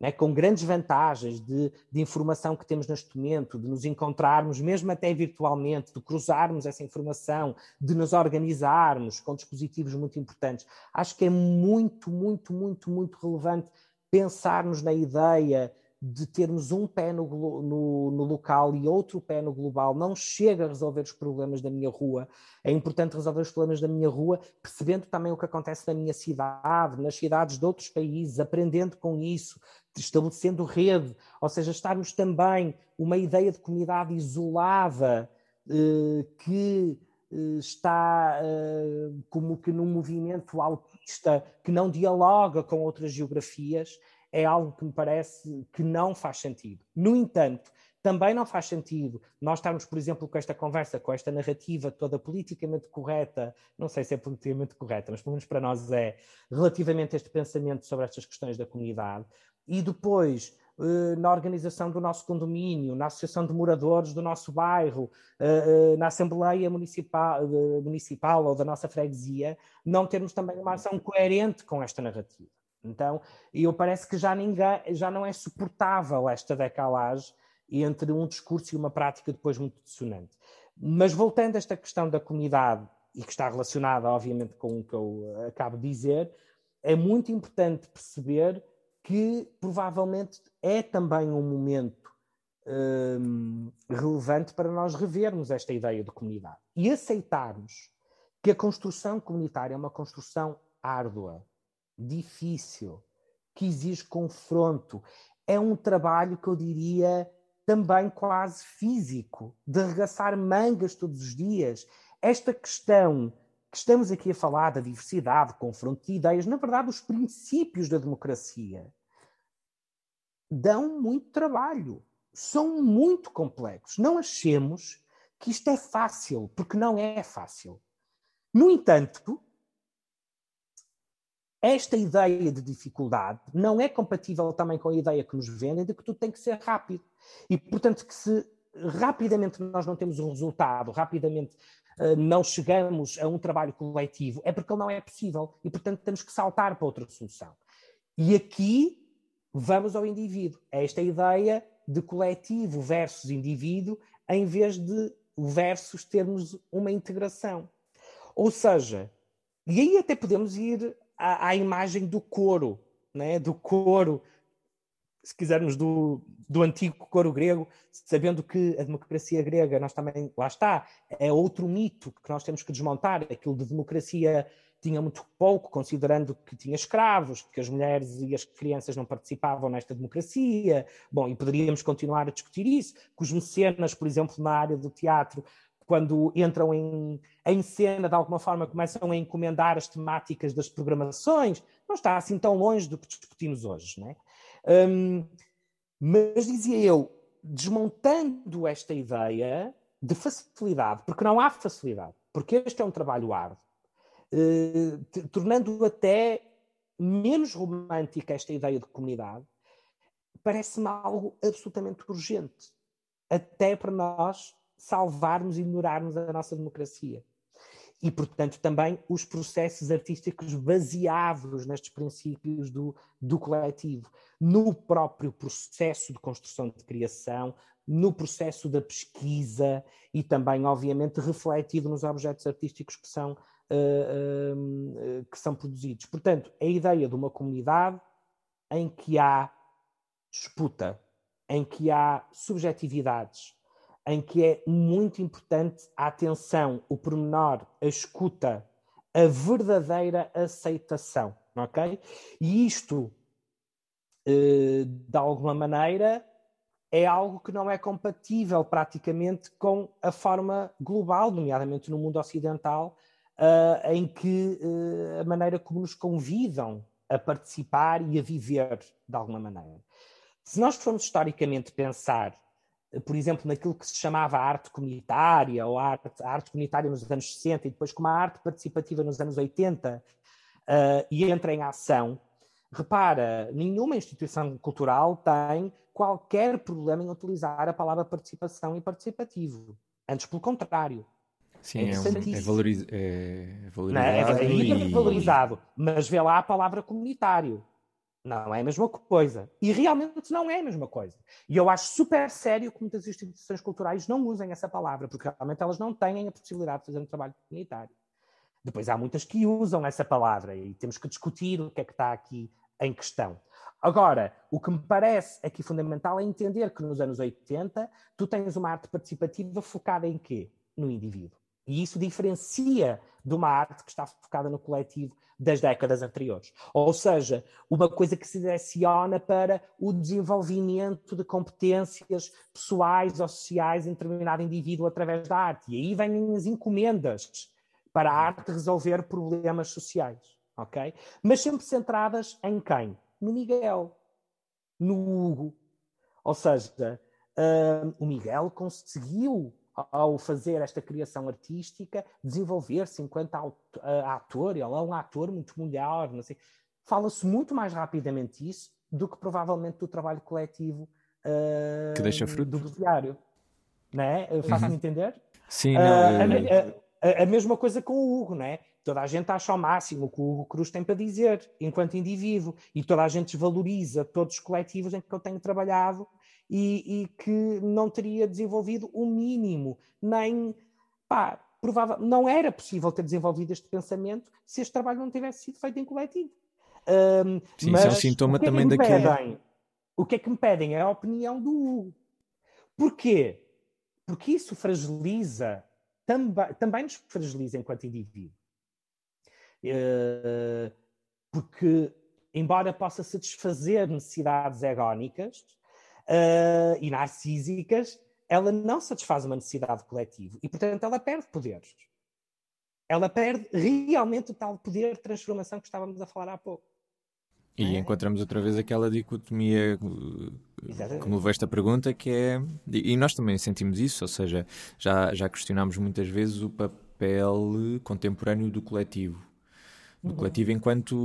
né, com grandes vantagens de, de, informação que temos neste momento, de nos encontrarmos, mesmo até virtualmente, de cruzarmos essa informação, de nos organizarmos com dispositivos muito importantes. Acho que é muito, muito, muito, muito relevante pensarmos na ideia de termos um pé no, no, no, local e outro pé no global não chega a resolver os problemas da minha rua. É importante resolver os problemas da minha rua, percebendo também o que acontece na minha cidade, nas cidades de outros países, aprendendo com isso, estabelecendo rede, ou seja, estarmos também uma ideia de comunidade isolada eh, que eh, está eh, como que num movimento autista que não dialoga com outras geografias é algo que me parece que não faz sentido. No entanto, também não faz sentido nós estarmos, por exemplo, com esta conversa, com esta narrativa toda politicamente correta, não sei se é politicamente correta, mas pelo menos para nós é, relativamente a este pensamento sobre estas questões da comunidade, e depois eh, na organização do nosso condomínio, na associação de moradores do nosso bairro, eh, eh, na Assembleia municipal, municipal ou da nossa freguesia, não termos também uma ação coerente com esta narrativa. Então, eu parece que já ninguém, já não é suportável esta decalagem entre um discurso e uma prática depois muito dissonante. Mas voltando a esta questão da comunidade, e que está relacionada, obviamente, com o que eu acabo de dizer, é muito importante perceber que provavelmente é também um momento hum, relevante para nós revermos esta ideia de comunidade e aceitarmos que a construção comunitária é uma construção árdua, difícil, que exige confronto. É um trabalho que eu diria também quase físico, de arregaçar mangas todos os dias. Esta questão que estamos aqui a falar da diversidade, confronto de ideias, na verdade, os princípios da democracia dão muito trabalho, são muito complexos. Não achemos que isto é fácil, porque não é fácil. No entanto, esta ideia de dificuldade não é compatível também com a ideia que nos vendem de que tudo tem que ser rápido. E, portanto, que se rapidamente nós não temos um resultado, rapidamente não chegamos a um trabalho coletivo, é porque ele não é possível. E, portanto, temos que saltar para outra solução. E aqui vamos ao indivíduo. É esta ideia de coletivo versus indivíduo, em vez de versus termos uma integração. Ou seja, e aí até podemos ir à, à imagem do coro, né? do coro, se quisermos, do, do antigo coro grego, sabendo que a democracia grega, nós também, lá está, é outro mito que nós temos que desmontar, aquilo de democracia tinha muito pouco, considerando que tinha escravos, que as mulheres e as crianças não participavam nesta democracia. Bom, e poderíamos continuar a discutir isso, que os mecenas, por exemplo, na área do teatro, quando entram em, em cena, de alguma forma começam a encomendar as temáticas das programações, não está assim tão longe do que discutimos hoje. Né? Um, mas dizia eu, desmontando esta ideia, de facilidade, porque não há facilidade, porque este é um trabalho árduo, eh, tornando até menos romântica esta ideia de comunidade, parece-me algo absolutamente urgente, até para nós salvarmos e melhorarmos a nossa democracia. E, portanto, também os processos artísticos baseados nestes princípios do, do coletivo, no próprio processo de construção de criação, no processo da pesquisa e também, obviamente, refletido nos objetos artísticos que são, uh, uh, que são produzidos. Portanto, a ideia de uma comunidade em que há disputa, em que há subjetividades, em que é muito importante a atenção, o pormenor, a escuta, a verdadeira aceitação, ok? E isto, uh, de alguma maneira, é algo que não é compatível praticamente com a forma global, nomeadamente no mundo ocidental, uh, em que uh, a maneira como nos convidam a participar e a viver de alguma maneira. Se nós formos historicamente pensar, por exemplo, naquilo que se chamava arte comunitária, ou arte, arte comunitária nos anos 60 e depois como a arte participativa nos anos 80, uh, e entra em ação, repara, nenhuma instituição cultural tem qualquer problema em utilizar a palavra participação e participativo. Antes, pelo contrário. Sim, é, é, é, valoriz, é, é valorizado. É, é, e... valorizado. Mas vê lá a palavra comunitário. Não é a mesma coisa. E realmente não é a mesma coisa. E eu acho super sério que muitas instituições culturais não usem essa palavra, porque realmente elas não têm a possibilidade de fazer um trabalho comunitário. Depois há muitas que usam essa palavra e temos que discutir o que é que está aqui em questão. Agora, o que me parece aqui fundamental é entender que nos anos 80 tu tens uma arte participativa focada em quê? No indivíduo. E isso diferencia de uma arte que está focada no coletivo das décadas anteriores. Ou seja, uma coisa que se direciona para o desenvolvimento de competências pessoais ou sociais em determinado indivíduo através da arte. E aí vêm as encomendas para a arte resolver problemas sociais, ok? Mas sempre centradas em quem? no Miguel, no Hugo. Ou seja, uh, o Miguel conseguiu, ao fazer esta criação artística, desenvolver-se enquanto ator. Ele é um ator muito mulher, não sei. Fala-se muito mais rapidamente isso do que provavelmente do trabalho coletivo uh, que deixa fruto. do diário. Não é? Faço-me uhum. entender? Sim, não, uh, a, a, a, mesma coisa com o Hugo, não é? Toda a gente acha ao máximo o que o Hugo Cruz tem para dizer, enquanto indivíduo, e toda a gente desvaloriza todos os coletivos em que eu tenho trabalhado e, e que não teria desenvolvido o mínimo, nem. Pá, provável, não era possível ter desenvolvido este pensamento se este trabalho não tivesse sido feito em coletivo. Um, Sim, mas isso é um sintoma também é daquele. Pedem, o que é que me pedem? É a opinião do Hugo. Porquê? Porque isso fragiliza, também, também nos fragiliza enquanto indivíduo. Eh, porque, embora possa satisfazer necessidades egónicas uh, e narcísicas, ela não satisfaz uma necessidade coletiva e, portanto, ela perde poderes. Ela perde realmente o tal poder de transformação que estávamos a falar há pouco. E é? encontramos outra vez aquela dicotomia Exatamente. que me levou esta pergunta, que é. E nós também sentimos isso, ou seja, já, já questionámos muitas vezes o papel contemporâneo do coletivo do coletivo enquanto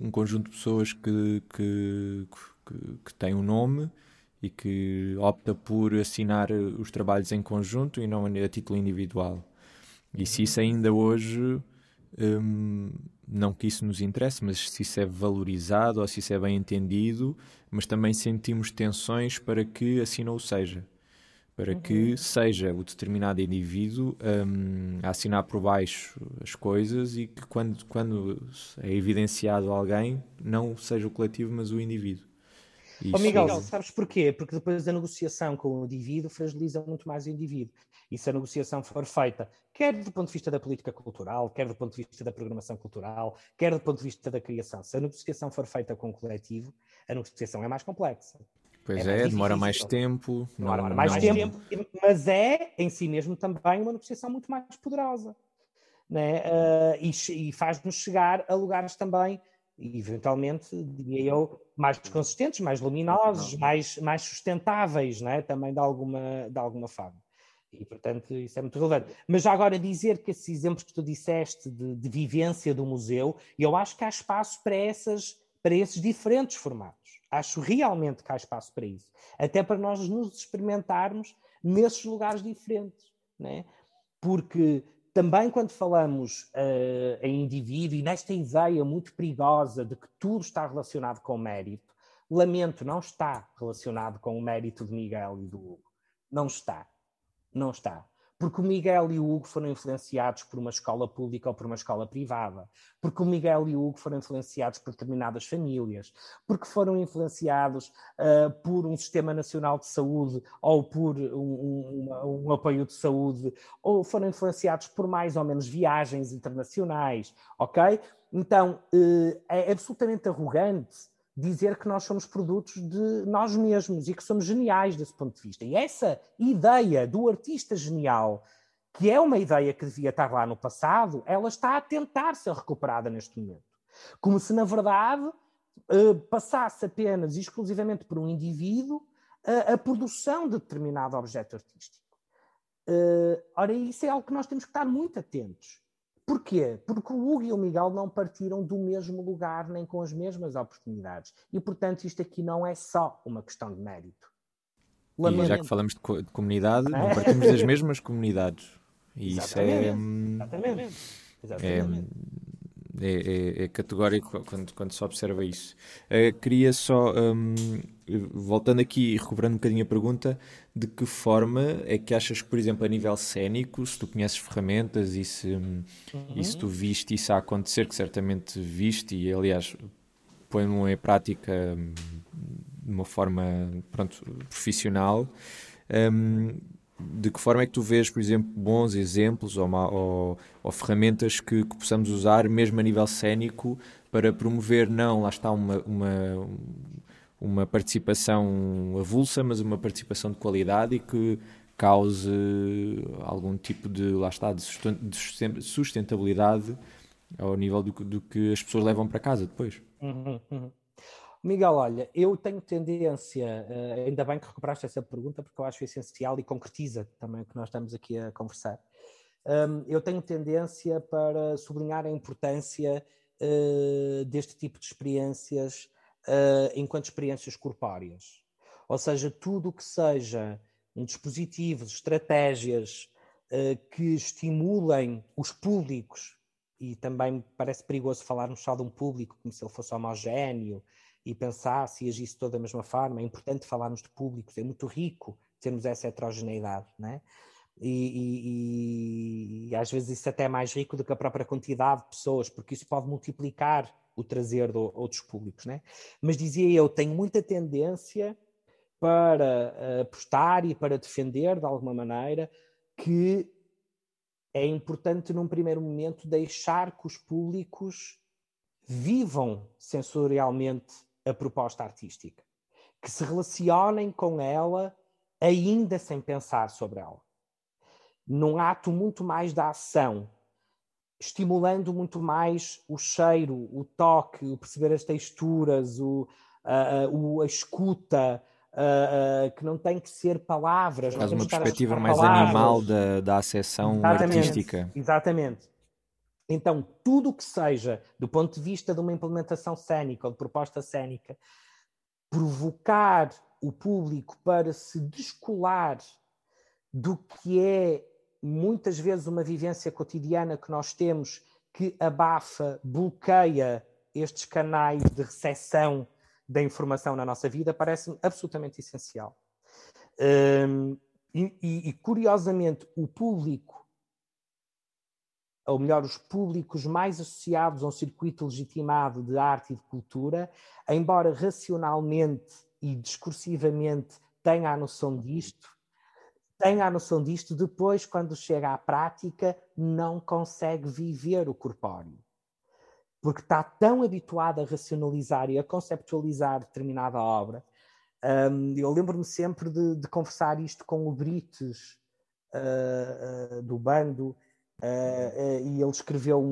um conjunto de pessoas que, que, que, que tem um nome e que opta por assinar os trabalhos em conjunto e não a título individual. E se isso ainda hoje, hum, não que isso nos interesse, mas se isso é valorizado ou se isso é bem entendido, mas também sentimos tensões para que assim não o seja para uhum. que seja o determinado indivíduo um, a assinar por baixo as coisas e que quando, quando é evidenciado alguém, não seja o coletivo, mas o indivíduo. Oh, Miguel, sabes porquê? Porque depois a negociação com o indivíduo fragiliza muito mais o indivíduo. E se a negociação for feita, quer do ponto de vista da política cultural, quer do ponto de vista da programação cultural, quer do ponto de vista da criação, se a negociação for feita com o coletivo, a negociação é mais complexa. Pois é, é demora mais tempo. Demora não, mais não... tempo, mas é em si mesmo também uma negociação muito mais poderosa. Né? Uh, e, e faz-nos chegar a lugares também, eventualmente, diria eu, mais consistentes, mais luminosos, mais, mais sustentáveis, né? também de alguma, de alguma forma. E, portanto, isso é muito relevante. Mas já agora dizer que esses exemplos que tu disseste de, de vivência do museu, eu acho que há espaço para, essas, para esses diferentes formatos. Acho realmente que há espaço para isso. Até para nós nos experimentarmos nesses lugares diferentes. Né? Porque também quando falamos uh, em indivíduo e nesta ideia muito perigosa de que tudo está relacionado com o mérito, lamento, não está relacionado com o mérito de Miguel e do Hugo. Não está. Não está. Porque o Miguel e o Hugo foram influenciados por uma escola pública ou por uma escola privada. Porque o Miguel e o Hugo foram influenciados por determinadas famílias. Porque foram influenciados uh, por um sistema nacional de saúde ou por um, um, um, apoio de saúde. Ou foram influenciados por mais ou menos viagens internacionais. Ok? Então, uh, é absolutamente arrogante dizer que nós somos produtos de nós mesmos e que somos geniais desse ponto de vista. E essa ideia do artista genial, que é uma ideia que devia estar lá no passado, ela está a tentar ser recuperada neste momento. Como se, na verdade, eh, passasse apenas e exclusivamente por um indivíduo a, produção de determinado objeto artístico. Eh, ora, isso é algo que nós temos que estar muito atentos. Porquê? Porque o Hugo e o Miguel não partiram do mesmo lugar nem com as mesmas oportunidades. E, portanto, isto aqui não é só uma questão de mérito. Lamento. E já que falamos de, co de comunidade, não partimos das mesmas comunidades. E Exatamente. isso é. Hum, Exatamente. Exatamente. É, é, é, é, categórico quando, quando se observa isso. Uh, queria só, um, voltando aqui e recuperando um bocadinho a pergunta, de que forma é que achas que, por exemplo, a nível cénico, se tu conheces ferramentas e se, uhum. e se tu viste isso a acontecer, que certamente viste, e aliás põe-no em prática hum, de uma forma pronto, profissional. Um, de que forma é que tu vês, por exemplo, bons exemplos ou, ou, ou ferramentas que, que, possamos usar, mesmo a nível cénico, para promover, não, lá está, uma, uma, uma participação avulsa, mas uma participação de qualidade e que cause algum tipo de, lá está, de sustentabilidade ao nível do, do que as pessoas levam para casa depois. Uhum, uhum. Miguel, olha, eu tenho tendência, uh, ainda bem que recuperaste essa pergunta, porque eu acho essencial e concretiza também o que nós estamos aqui a conversar. Um, eu tenho tendência para sublinhar a importância uh, deste tipo de experiências uh, enquanto experiências corpóreas. Ou seja, tudo o que seja um dispositivos, estratégias que estimulem os públicos, e também parece perigoso falarmos só de um público como se ele fosse homogéneo, e pensar se agisse toda da mesma forma. É importante falarmos de públicos, é muito rico termos essa heterogeneidade, né? E, e, e, e, às vezes isso até é mais rico do que a própria quantidade de pessoas, porque isso pode multiplicar o trazer de outros públicos, né? Mas dizia eu, tenho muita tendência para eh, apostar e para defender de alguma maneira que é importante num primeiro momento deixar que os públicos vivam sensorialmente a proposta artística, que se relacionem com ela ainda sem pensar sobre ela. Num ato muito mais da ação, estimulando muito mais o cheiro, o toque, o perceber as texturas, o, a, a, a escuta, que não tem que ser palavras. Faz uma perspectiva mais palavras. animal da, da acessão exatamente, artística. Exatamente. Então, tudo o que seja, do ponto de vista de uma implementação cénica ou de proposta cénica, provocar o público para se descolar do que é muitas vezes uma vivência cotidiana que nós temos que abafa, bloqueia estes canais de recepção da informação na nossa vida, parece-me absolutamente essencial. Um, e, e, curiosamente, o público ou melhor, os públicos mais associados a um circuito legitimado de arte e de cultura, embora racionalmente e discursivamente tenha a noção disto, tenha a noção disto, depois, quando chega à prática, não consegue viver o corpóreo. Porque está tão habituado a racionalizar e a conceptualizar determinada obra. Um, eu lembro-me sempre de, de, conversar isto com o Brites, uh, uh, do bando, Uh, e ele escreveu um,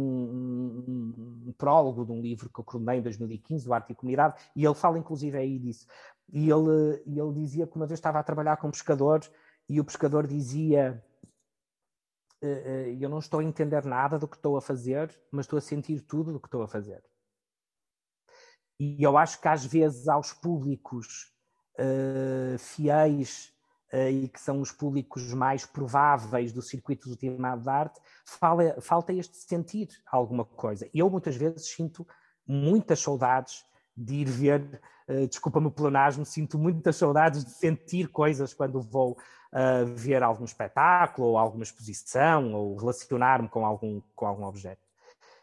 um, um, prólogo de um livro que eu coordenei em 2015, do Arte e Comunidade, e ele fala inclusive aí disso. E ele, ele dizia que uma vez estava a trabalhar com um pescador e o pescador dizia uh, eu não estou a entender nada do que estou a fazer, mas estou a sentir tudo do que estou a fazer. E eu acho que às vezes aos públicos uh, fiéis uh, e que são os públicos mais prováveis do circuito do timado de arte, fala, falta este sentir alguma coisa. Eu muitas vezes sinto muitas saudades de ir ver, uh, desculpa-me o planasmo, sinto muitas saudades de sentir coisas quando vou uh, ver algum espetáculo ou alguma exposição ou relacionar-me com algum, com algum objeto.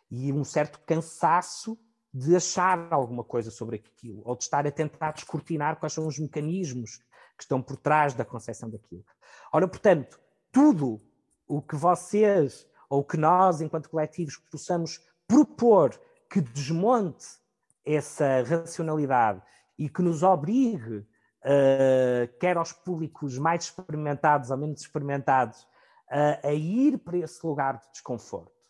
E um certo cansaço de achar alguma coisa sobre aquilo, ou de estar a tentar descortinar quais são os mecanismos que estão por trás da concepção daquilo. Ora, portanto, tudo o que vocês ou que nós, enquanto coletivos, possamos propor que desmonte essa racionalidade e que nos obrigue, uh, quer aos públicos mais experimentados ou menos experimentados, uh, a ir para esse lugar de desconforto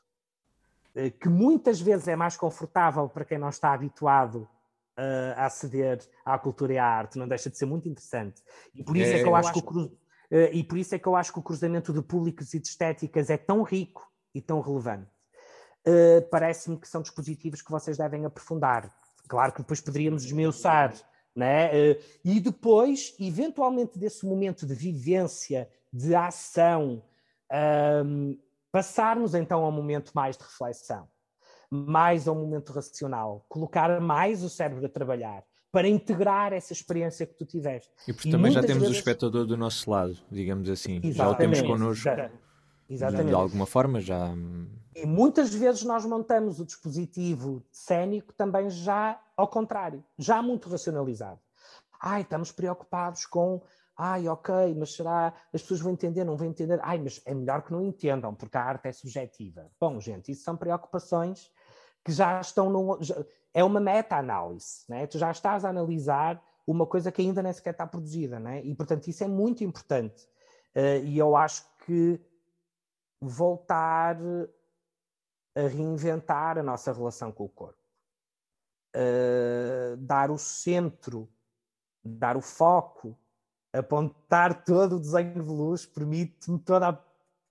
eh, que muitas vezes é mais confortável para quem não está habituado uh, a aceder à cultura e à arte, não deixa de ser muito interessante. E por isso é, é que eu, eu acho, acho... Que cru... uh, e por isso é que eu acho que o cruzamento de públicos e de estéticas é tão rico e tão relevante. Uh, Parece-me que são dispositivos que vocês devem aprofundar. Claro que depois poderíamos esmiuçar, né? e depois, eventualmente, desse momento de vivência, de ação, um, Passarmos então a um momento mais de reflexão, mais a um momento racional, colocar mais o cérebro a trabalhar para integrar essa experiência que tu tiveste. E porque também já temos vezes... o espectador do nosso lado, digamos assim. Exatamente. Já o temos connosco. Exatamente. De alguma forma já. E muitas vezes nós montamos o dispositivo cénico também já ao contrário, já muito racionalizado. Ai, estamos preocupados com Ai, ok, mas será as pessoas vão entender, não vão entender? Ai, mas é melhor que não entendam, porque a arte é subjetiva. Bom, gente, isso são preocupações que já estão no. Já, é uma meta-análise, né? Tu já estás a analisar uma coisa que ainda nem sequer está produzida, né? E portanto isso é muito importante. Uh, e eu acho que voltar a reinventar a nossa relação com o corpo, uh, dar o centro, dar o foco apontar todo o desenho de luz, permite-me toda a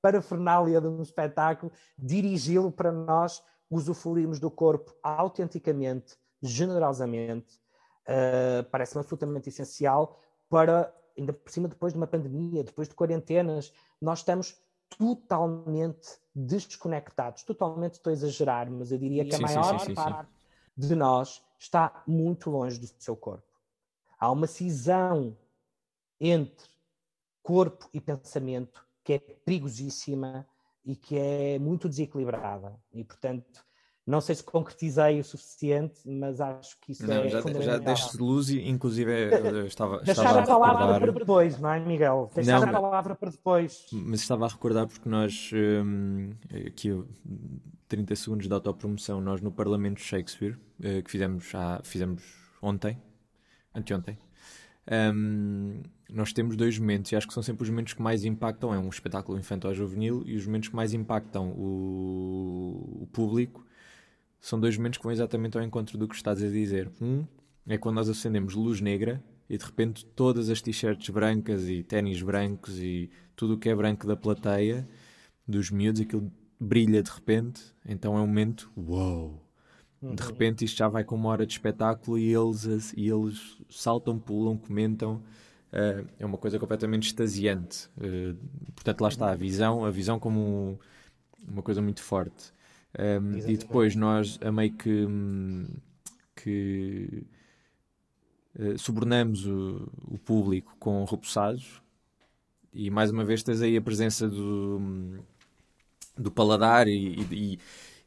parafernália de um espetáculo, dirigi-lo para nós usufruirmos do corpo autenticamente, generosamente, uh, parece-me absolutamente essencial para, ainda por cima depois de uma pandemia, depois de quarentenas, nós estamos totalmente desconectados, totalmente estou a exagerar, mas eu diria que a sim, maior sim, sim, parte de nós está muito longe do seu corpo. Há uma cisão entre corpo e pensamento que é perigosíssima e que é muito desequilibrada. E, portanto, não sei se concretizei o suficiente, mas acho que isso não, é já, fundamental. Já deste luz e, inclusive, eu estava, Deixar estava a, a palavra recordar... para depois, não é, Miguel? Deixar não, a palavra para depois. Mas estava a recordar porque nós, hum, aqui 30 segundos de autopromoção, nós no Parlamento Shakespeare, eh, que fizemos, já, fizemos ontem, anteontem, um, nós temos dois momentos e acho que são sempre os momentos que mais impactam. É um espetáculo infantil juvenil e os momentos que mais impactam o, o, público são dois momentos que vão exatamente ao encontro do que estás a dizer. Um é quando nós acendemos luz negra e de repente todas as t-shirts brancas e ténis brancos e tudo o que é branco da plateia, dos miúdos, aquilo brilha de repente. Então é um momento, uou! Wow, Uhum. De repente isto já vai com uma hora de espetáculo e eles, e eles saltam, pulam, comentam. Uh, é uma coisa completamente extasiante. Uh, portanto, lá está a visão, a visão como uma coisa muito forte. Um, e depois nós a meio que, que uh, subornamos o, o, público com repousados e mais uma vez tens aí a presença do, do paladar e, e,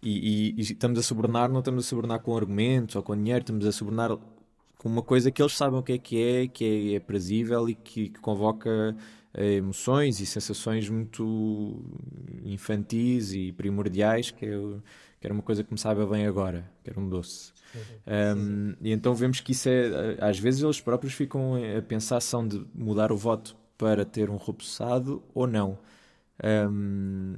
e, e, estamos a subornar, não estamos a subornar com argumentos ou com dinheiro, estamos a subornar com uma coisa que eles sabem o que é que é, que é, é prazível e que, que convoca emoções e sensações muito infantis e primordiais, que, é, que era uma coisa que me sabe bem agora, que era um doce. Um, e então vemos que isso é, às vezes eles próprios ficam a pensar são de mudar o voto para ter um repousado ou não. Um,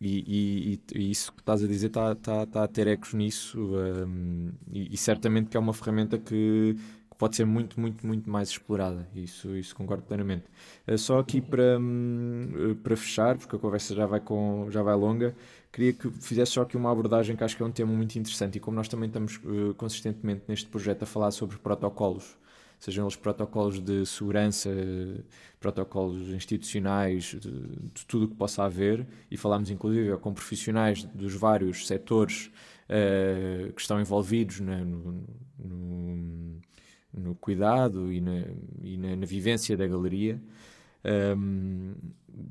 e, e, e, isso que estás a dizer está tá, tá a ter ecos nisso um, e, e, certamente que é uma ferramenta que, pode ser muito, muito, muito mais explorada. Isso, isso concordo plenamente. Uh, só aqui para, um, para fechar, porque a conversa já vai, com, já vai longa, queria que fizesse só aqui uma abordagem que acho que é um tema muito interessante e como nós também estamos uh, consistentemente neste projeto a falar sobre protocolos, sejam eles protocolos de segurança, protocolos institucionais, de, de tudo o que possa haver, e falámos inclusive com profissionais dos vários setores uh, que estão envolvidos né, no, no, no, cuidado e, na, e na, na vivência da galeria. Um,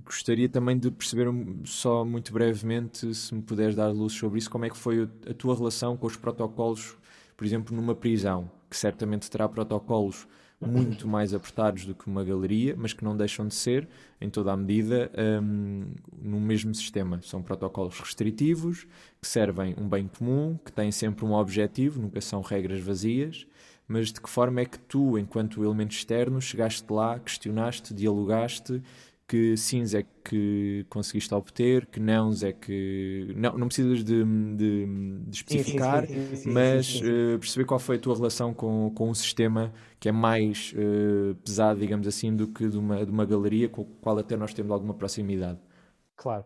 gostaria também de perceber só muito brevemente, se me puderes dar luz sobre isso, como é que foi a tua relação com os protocolos, por exemplo, numa prisão, que certamente terá protocolos muito mais apertados do que uma galeria, mas que não deixam de ser, em toda a medida, um, no mesmo sistema. São protocolos restritivos, que servem um bem comum, que têm sempre um objetivo, nunca são regras vazias, mas de que forma é que tu, enquanto elemento externo, chegaste lá, questionaste, dialogaste que sims é que conseguiste obter, que nãos é que. Não, não precisas de, de, de especificar, sim, sim, sim, mas uh, perceber qual foi a tua relação com, com um sistema que é mais uh, pesado, digamos assim, do que de uma, de uma galeria com a qual até nós temos alguma proximidade. Claro.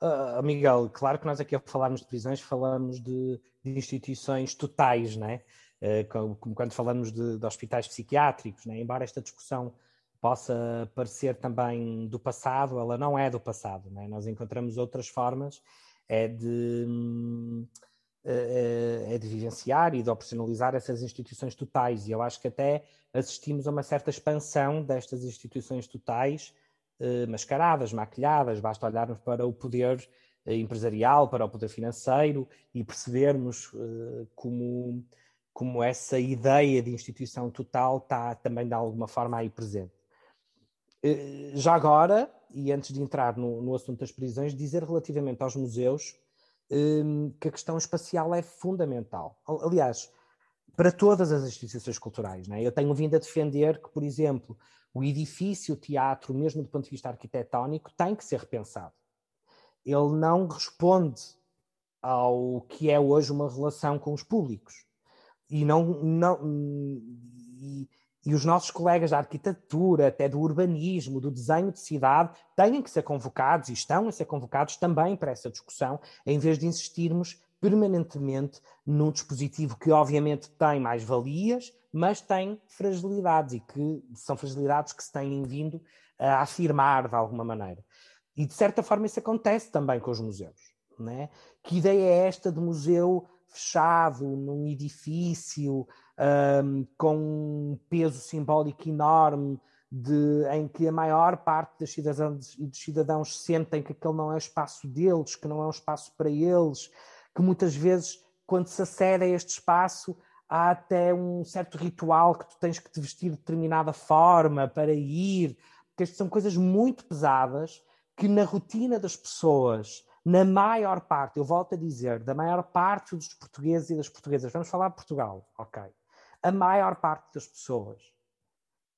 Uh, Miguel, claro que nós aqui ao falarmos de prisões falamos de, de instituições totais, né? Uh, como, como, quando falamos de, de hospitais psiquiátricos, né? embora esta discussão possa parecer também do passado, ela não é do passado. Né? Nós encontramos outras formas é de, é, é de vivenciar e de operacionalizar essas instituições totais. E eu acho que até assistimos a uma certa expansão destas instituições totais, eh, mascaradas, maquilhadas. Basta olharmos para o poder empresarial, para o poder financeiro e percebermos eh, como, como essa ideia de instituição total está também de alguma forma aí presente. Eh, já agora, e antes de entrar no, no assunto das prisões, dizer relativamente aos museus um, que a questão espacial é fundamental. Aliás, para todas as instituições culturais. Né? Eu tenho vindo a defender que, por exemplo, o edifício, o teatro, mesmo do ponto de vista arquitetónico, tem que ser repensado. Ele não responde ao que é hoje uma relação com os públicos. E não, não e, e os nossos colegas da arquitetura, até do urbanismo, do desenho de cidade, têm que ser convocados e estão a ser convocados também para essa discussão, em vez de insistirmos permanentemente num dispositivo que obviamente tem mais valias, mas tem fragilidades e que são fragilidades que se têm vindo a afirmar de alguma maneira. E de certa forma isso acontece também com os museus. Né? Que ideia é esta de museu fechado num edifício um, com um peso simbólico enorme, de, em que a maior parte das cidadãs e dos cidadãos sentem que aquele não é o espaço deles, que não é um espaço para eles, que muitas vezes, quando se acede a este espaço, há até um certo ritual que tu tens que te vestir de determinada forma para ir, porque estas são coisas muito pesadas que na rotina das pessoas na maior parte, eu volto a dizer, da maior parte dos portugueses e das portuguesas, vamos falar de Portugal, ok? A maior parte das pessoas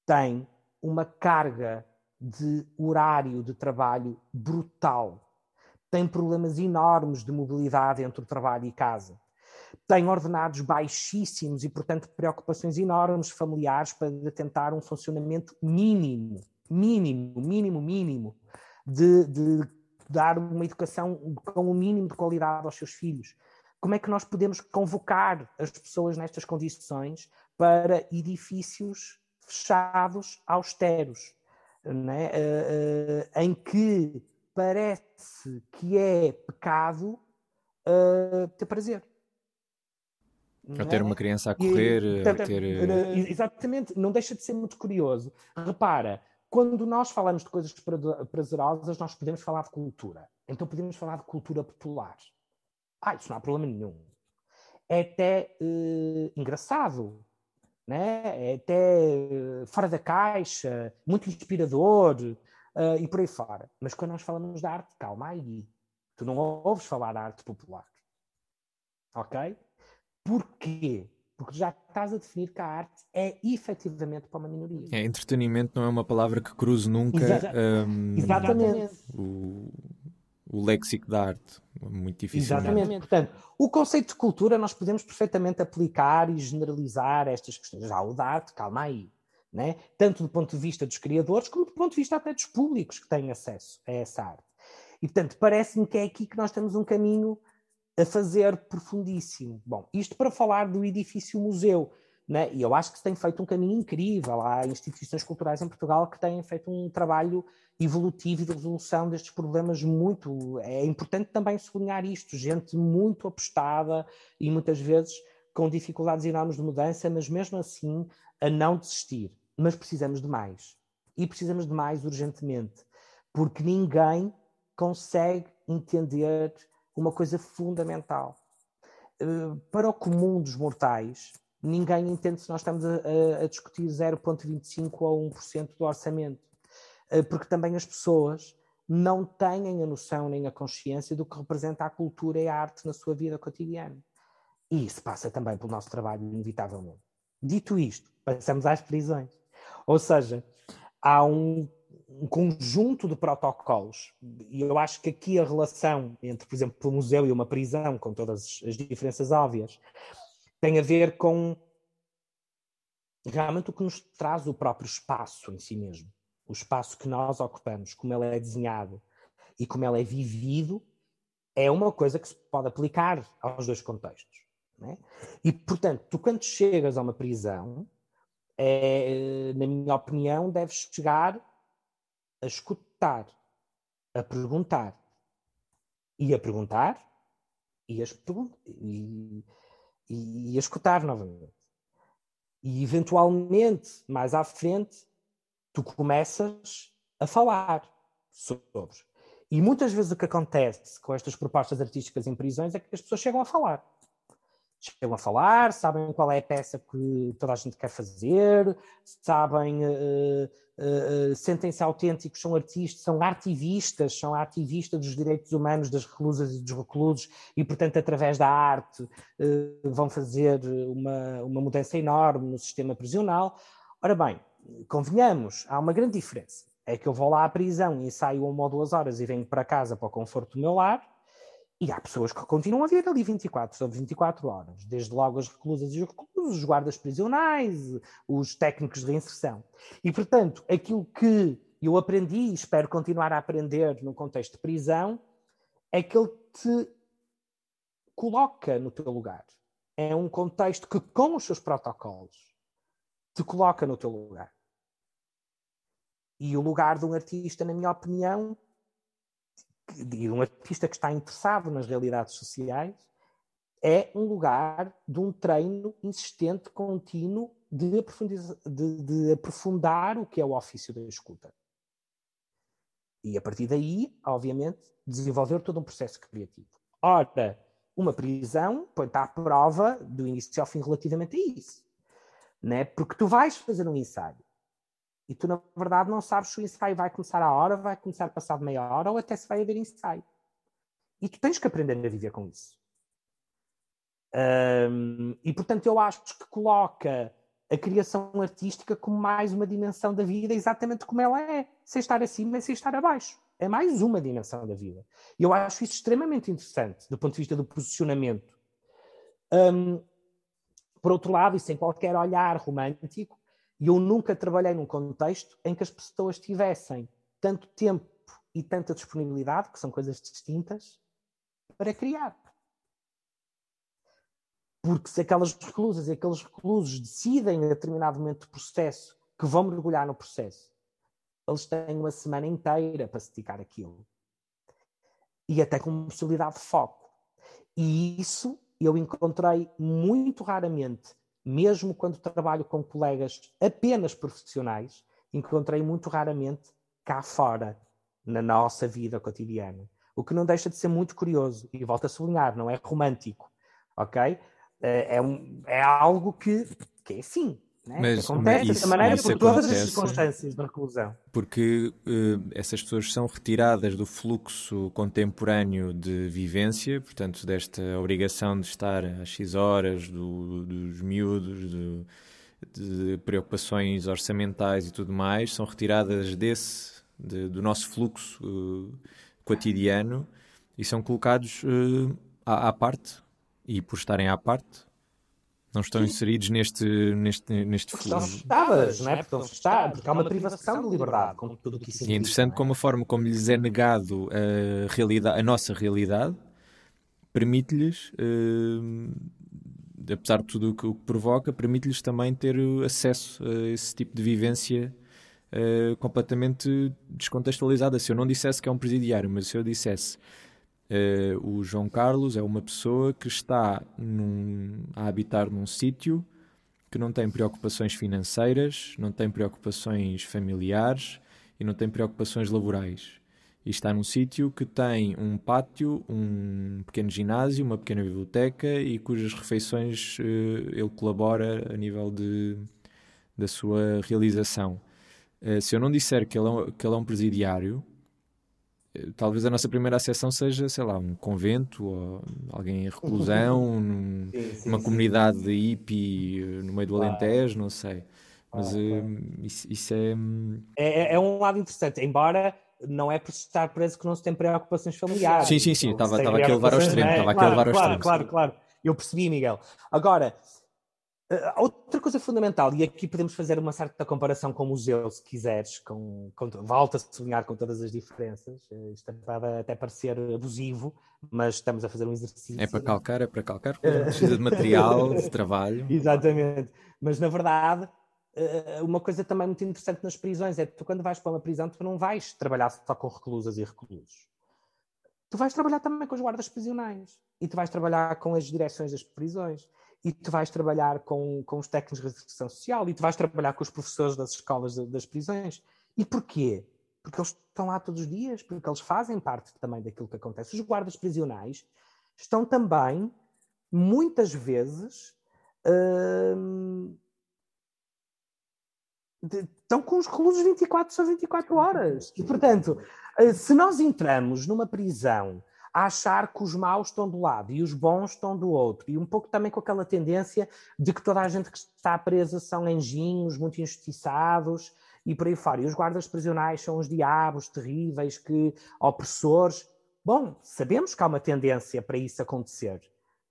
tem uma carga de horário de trabalho brutal, tem problemas enormes de mobilidade entre o trabalho e casa, tem ordenados baixíssimos e, portanto, preocupações enormes familiares para tentar um funcionamento mínimo, mínimo, mínimo, mínimo de, de dar uma educação com o mínimo de qualidade aos seus filhos. Como é que nós podemos convocar as pessoas nestas condições para edifícios fechados, austeros, né? uh, uh, em que parece que é pecado uh, ter prazer. A ter é? uma criança a correr, e, a ter... Exatamente, não deixa de ser muito curioso. Repara, quando nós falamos de coisas prazerosas, nós podemos falar de cultura. Então podemos falar de cultura popular. Ah, isso não há problema nenhum. É até uh, engraçado, né? é até uh, fora da caixa, muito inspirador uh, e por aí fora. Mas quando nós falamos de arte, calma aí. Tu não ouves falar de arte popular. Ok? Porquê? Porque já estás a definir que a arte é efetivamente para uma minoria. É, entretenimento não é uma palavra que cruze nunca um, Exatamente. O, o léxico da arte. Muito difícil. Exatamente. Portanto, o conceito de cultura nós podemos perfeitamente aplicar e generalizar estas questões. Já o da arte, calma aí. Né? Tanto do ponto de vista dos criadores, como do ponto de vista até dos públicos que têm acesso a essa arte. E, portanto, parece-me que é aqui que nós temos um caminho a fazer profundíssimo. Bom, isto para falar do edifício museu. Né? E eu acho que se tem feito um caminho incrível. Há instituições culturais em Portugal que têm feito um trabalho evolutivo e de resolução destes problemas muito. É importante também sublinhar isto: gente muito apostada e muitas vezes com dificuldades enormes de mudança, mas mesmo assim a não desistir. Mas precisamos de mais. E precisamos de mais urgentemente, porque ninguém consegue entender uma coisa fundamental. Eh, para o comum dos mortais, ninguém entende se nós estamos a, a discutir 0,25% ou 1% do orçamento, eh, porque também as pessoas não têm a noção nem a consciência do que representa a cultura e a arte na sua vida cotidiana. E isso passa também pelo nosso trabalho, inevitavelmente. Dito isto, passamos às prisões. Ou seja, há um, um conjunto de protocolos, e eu acho que aqui a relação entre, por exemplo, um museu e uma prisão, com todas as diferenças óbvias, tem a ver com realmente o que nos traz o próprio espaço em si mesmo. O espaço que nós ocupamos, como ele é desenhado e como ele é vivido, é uma coisa que se pode aplicar aos dois contextos. É? E, portanto, tu quando chegas a uma prisão, é, na minha opinião, deves chegar a escutar, a perguntar. E a perguntar e a, e, e, a escutar novamente. E eventualmente, mais à frente, tu começas a falar sobre. E muitas vezes o que acontece com estas propostas artísticas em prisões é que as pessoas chegam a falar. Chegam a falar, sabem qual é a peça que toda a gente quer fazer, sabem uh, uh, sentem-se autênticos, são artistas, são ativistas, são ativistas dos direitos humanos das reclusas e dos reclusos e, portanto, através da arte uh, vão fazer uma, uma mudança enorme no sistema prisional. Ora bem, convenhamos, há uma grande diferença. É que eu vou lá à prisão e saio uma ou duas horas e venho para casa para o conforto do meu lar, e há pessoas que continuam a vir ali 24 sobre 24 horas, desde logo as reclusas e os reclusos, os guardas prisionais, os técnicos de reinserção. E, portanto, aquilo que eu aprendi e espero continuar a aprender no contexto de prisão é que ele te coloca no teu lugar. É um contexto que, com os seus protocolos, te coloca no teu lugar. E o lugar de um artista, na minha opinião, de um artista que está interessado nas realidades sociais, é um lugar de um treino insistente, contínuo, de, de, de aprofundar o que é o ofício da escuta. E a partir daí, obviamente, desenvolver todo um processo criativo. Ora, uma prisão põe-te à prova do início ao fim relativamente a isso. Né? Porque tu vais fazer um ensaio e tu, na verdade, não sabes se o ensaio vai começar à hora, vai começar passado meia hora ou até se vai haver ensaio. E tu tens que aprender a viver com isso. Um, e, portanto, eu acho que coloca a criação artística como mais uma dimensão da vida, exatamente como ela é, sem estar acima e sem estar abaixo. É mais uma dimensão da vida. E eu acho isso extremamente interessante do ponto de vista do posicionamento. Um, por outro lado, e sem qualquer olhar romântico, e eu nunca trabalhei num contexto em que as pessoas tivessem tanto tempo e tanta disponibilidade, que são coisas distintas, para criar. Porque se aquelas reclusas e aqueles reclusos decidem a determinado momento do processo que vão mergulhar no processo, eles têm uma semana inteira para se dedicar àquilo. E até com possibilidade de foco. E isso eu encontrei muito raramente mesmo quando trabalho com colegas apenas profissionais, encontrei muito raramente cá fora, na nossa vida cotidiana. O que não deixa de ser muito curioso, e volto a sublinhar, não é romântico, ok? É, é um, é algo que, que é assim, né? Mas, acontece dessa maneira por todas as circunstâncias da reclusão. Porque uh, essas pessoas são retiradas do fluxo contemporâneo de vivência, portanto, desta obrigação de estar às X horas, do, dos miúdos, do, de preocupações orçamentais e tudo mais, são retiradas desse, de, do nosso fluxo uh, cotidiano e são colocados uh, à, à, parte, e por estarem à parte, não estão inseridos neste, neste, neste porque Estão fechadas, não é? Porque, estão fechadas, porque há uma privação de liberdade, como tudo o que isso E é interessante é? como a forma como lhes é negado a, realidade, a nossa realidade permite-lhes, uh, apesar de tudo o que, o que provoca, permite-lhes também ter acesso a esse tipo de vivência uh, completamente descontextualizada. Se eu não dissesse que é um presidiário, mas se eu dissesse Uh, o João Carlos é uma pessoa que está num, a habitar num sítio que não tem preocupações financeiras, não tem preocupações familiares e não tem preocupações laborais. E está num sítio que tem um pátio, um pequeno ginásio, uma pequena biblioteca e cujas refeições uh, ele colabora a nível de, da sua realização. Uh, se eu não disser que ele é, que ele é um presidiário, talvez a nossa primeira acessão seja, sei lá, um convento ou alguém em reclusão, num, sim, sim, uma sim. comunidade de hippie eh, no meio do claro. Alentejo, não sei. Mas claro, claro. Uh, isso, isso é... Hum, é... é... É um lado interessante, embora não é por estar preso que não se tem preocupações familiares. Sim, sim, sim, estava aqui a levar ao extremo, estava aqui a levar ao extremo. Claro, claro, claro, eu percebi, Miguel. Agora, Uh, outra coisa fundamental, e aqui podemos fazer uma certa comparação com o museu, se quiseres, com, com, volta a sublinhar com todas as diferenças, uh, isto pode até parecer abusivo, mas estamos a fazer um exercício. É para calcar, é para calcar, precisa de material, de trabalho. Exatamente, mas na verdade, uh, uma coisa também muito interessante nas prisões é que tu quando vais para uma prisão, tu não vais trabalhar só com reclusas e reclusos. Tu vais trabalhar também com os guardas prisionais e tu vais trabalhar com as direções das prisões e tu vais trabalhar com, com os técnicos de restrição social e tu vais trabalhar com os professores das escolas de, das prisões. E porquê? Porque eles estão lá todos os dias, porque eles fazem parte também daquilo que acontece. Os guardas prisionais estão também, muitas vezes, hum, de, estão com os reclusos 24 sobre 24 horas. E, portanto, eh, se nós entramos numa prisão a achar que os maus estão do lado e os bons estão do outro, e um pouco também com aquela tendência de que toda a gente que está presa são anjinhos, muito injustiçados e por aí fora. E os guardas prisionais são os diabos terríveis, que opressores. Bom, sabemos que há uma tendência para isso acontecer,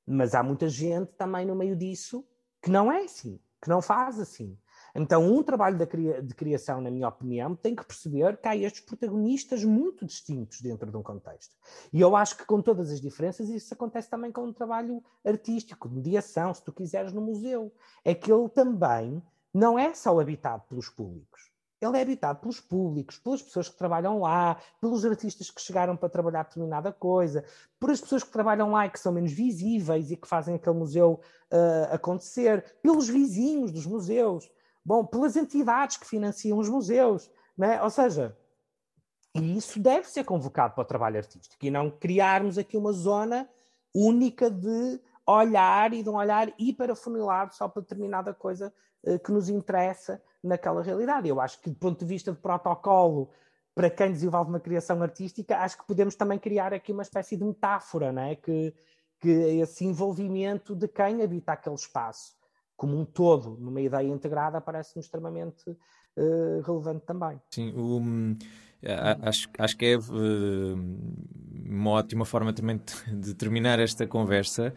mas há muita gente também no meio disso que não é assim, que não faz assim. Então, um trabalho de criação, na minha opinião, tem que perceber que há estes protagonistas muito distintos dentro de um contexto. E eu acho que, com todas as diferenças, isso acontece também com um trabalho artístico, de mediação, se tu quiseres, no museu. É que ele também não é só habitado pelos públicos. Ele é habitado pelos públicos, pelas pessoas que trabalham lá, pelos artistas que chegaram para trabalhar determinada coisa, por as pessoas que trabalham lá e que são menos visíveis e que fazem aquele museu uh, acontecer, pelos vizinhos dos museus bom, pelas entidades que financiam os museus, né? ou seja, e isso deve ser convocado para o trabalho artístico e não criarmos aqui uma zona única de olhar e de um olhar hiperafunilado só para determinada coisa uh, que nos interessa naquela realidade. Eu acho que, do ponto de vista de protocolo, para quem desenvolve uma criação artística, acho que podemos também criar aqui uma espécie de metáfora, né? que, que esse envolvimento de quem habita aquele espaço como um todo, numa ideia integrada, parece-me extremamente uh, relevante também. Sim, um, acho, acho que é uh, uma ótima forma também de terminar esta conversa,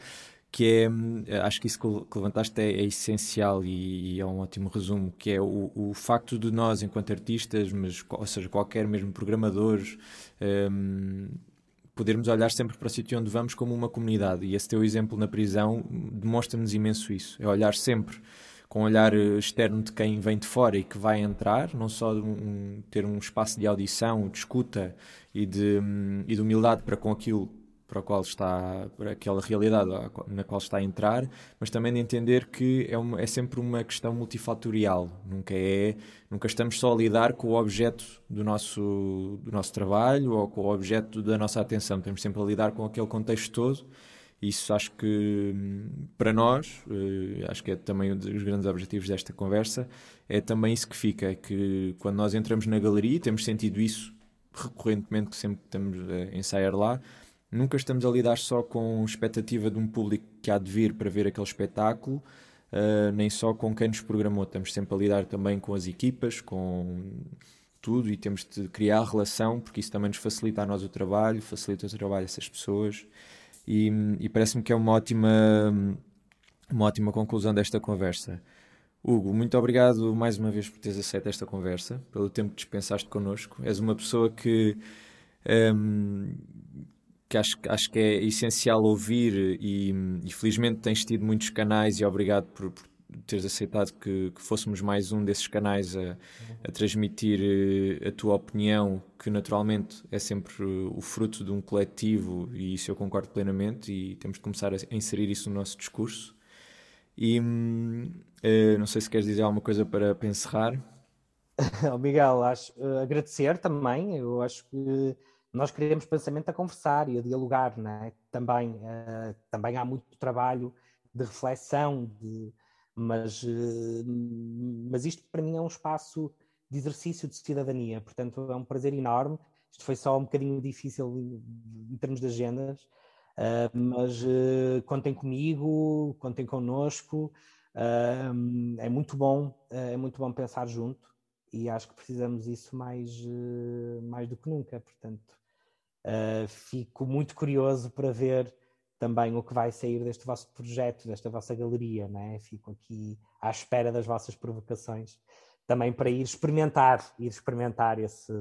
que é, acho que isso que levantaste é, é essencial e, e, é um ótimo resumo, que é o, o facto de nós, enquanto artistas, mas, ou seja, qualquer mesmo programadores, um, podermos olhar sempre para o sítio onde vamos como uma comunidade. E esse teu exemplo na prisão demonstra-nos imenso isso. É olhar sempre com um olhar eh, externo de quem vem de fora e que vai entrar, não só um, ter um espaço de audição, de escuta e de, hum, e de humildade para com aquilo para qual está, para aquela realidade na qual está a entrar, mas também de entender que é, uma, é sempre uma questão multifatorial, nunca é, nunca estamos só a lidar com o objeto do nosso, do nosso trabalho ou com o objeto da nossa atenção, estamos sempre a lidar com aquele contexto todo. Isso acho que para nós, eh, acho que é também um dos grandes objetivos desta conversa, é também isso que fica, é que quando nós entramos na galeria, temos sentido isso recorrentemente, que sempre estamos a ensaiar lá, Nunca estamos a lidar só com expectativa de um público que há de vir para ver aquele espetáculo, uh, nem só com quem nos programou. Estamos sempre a lidar também com as equipas, com tudo e temos de criar relação, porque isso também nos facilita a nós o trabalho, facilita o trabalho dessas pessoas. E, e parece-me que é uma ótima, uma ótima conclusão desta conversa. Hugo, muito obrigado mais uma vez por teres aceito esta conversa, pelo tempo que dispensaste connosco. És uma pessoa que, um, que acho, acho que é essencial ouvir e, e, felizmente tens tido muitos canais e obrigado por, por teres aceitado que, que, fôssemos mais um desses canais a, a, transmitir eh, a tua opinião, que naturalmente é sempre o fruto de um coletivo, e isso eu concordo plenamente, e temos de começar a inserir isso no nosso discurso. E uh, não sei se queres dizer alguma coisa para, para encerrar. Miguel, acho, uh, agradecer também, eu acho que nós queremos pensamento a conversar e a dialogar, é? Também, uh, também há muito trabalho de reflexão, de mas, eh, mas isto para mim é um espaço de exercício de cidadania, portanto é um prazer enorme. Isto foi só um bocadinho difícil em termos de agendas, uh, mas uh, contem comigo, contem connosco. Uh, é muito bom, é muito bom pensar junto e acho que precisamos isso mais, mais do que nunca. Portanto, fico muito curioso para ver também o que vai sair deste vosso projeto, desta vossa galeria, né? Fico aqui à espera das vossas provocações, também para ir experimentar, ir experimentar esse,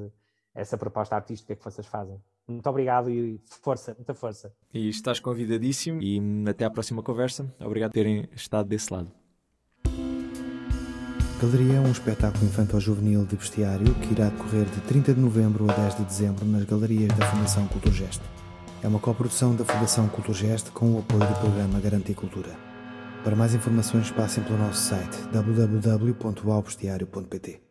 essa proposta artística que vocês fazem. Muito obrigado e força, muita força. E estás convidadíssimo e até à próxima conversa. Obrigado por terem estado desse lado. Galeria é um espetáculo infantil-juvenil de bestiário que irá decorrer de 30 de novembro a 10 de dezembro nas galerias da Fundação Cultura Gesto. É uma coprodução da Fundação Culturgest com o apoio do programa Garantir Cultura. Para mais informações, passem pelo nosso site www.albestiario.pt.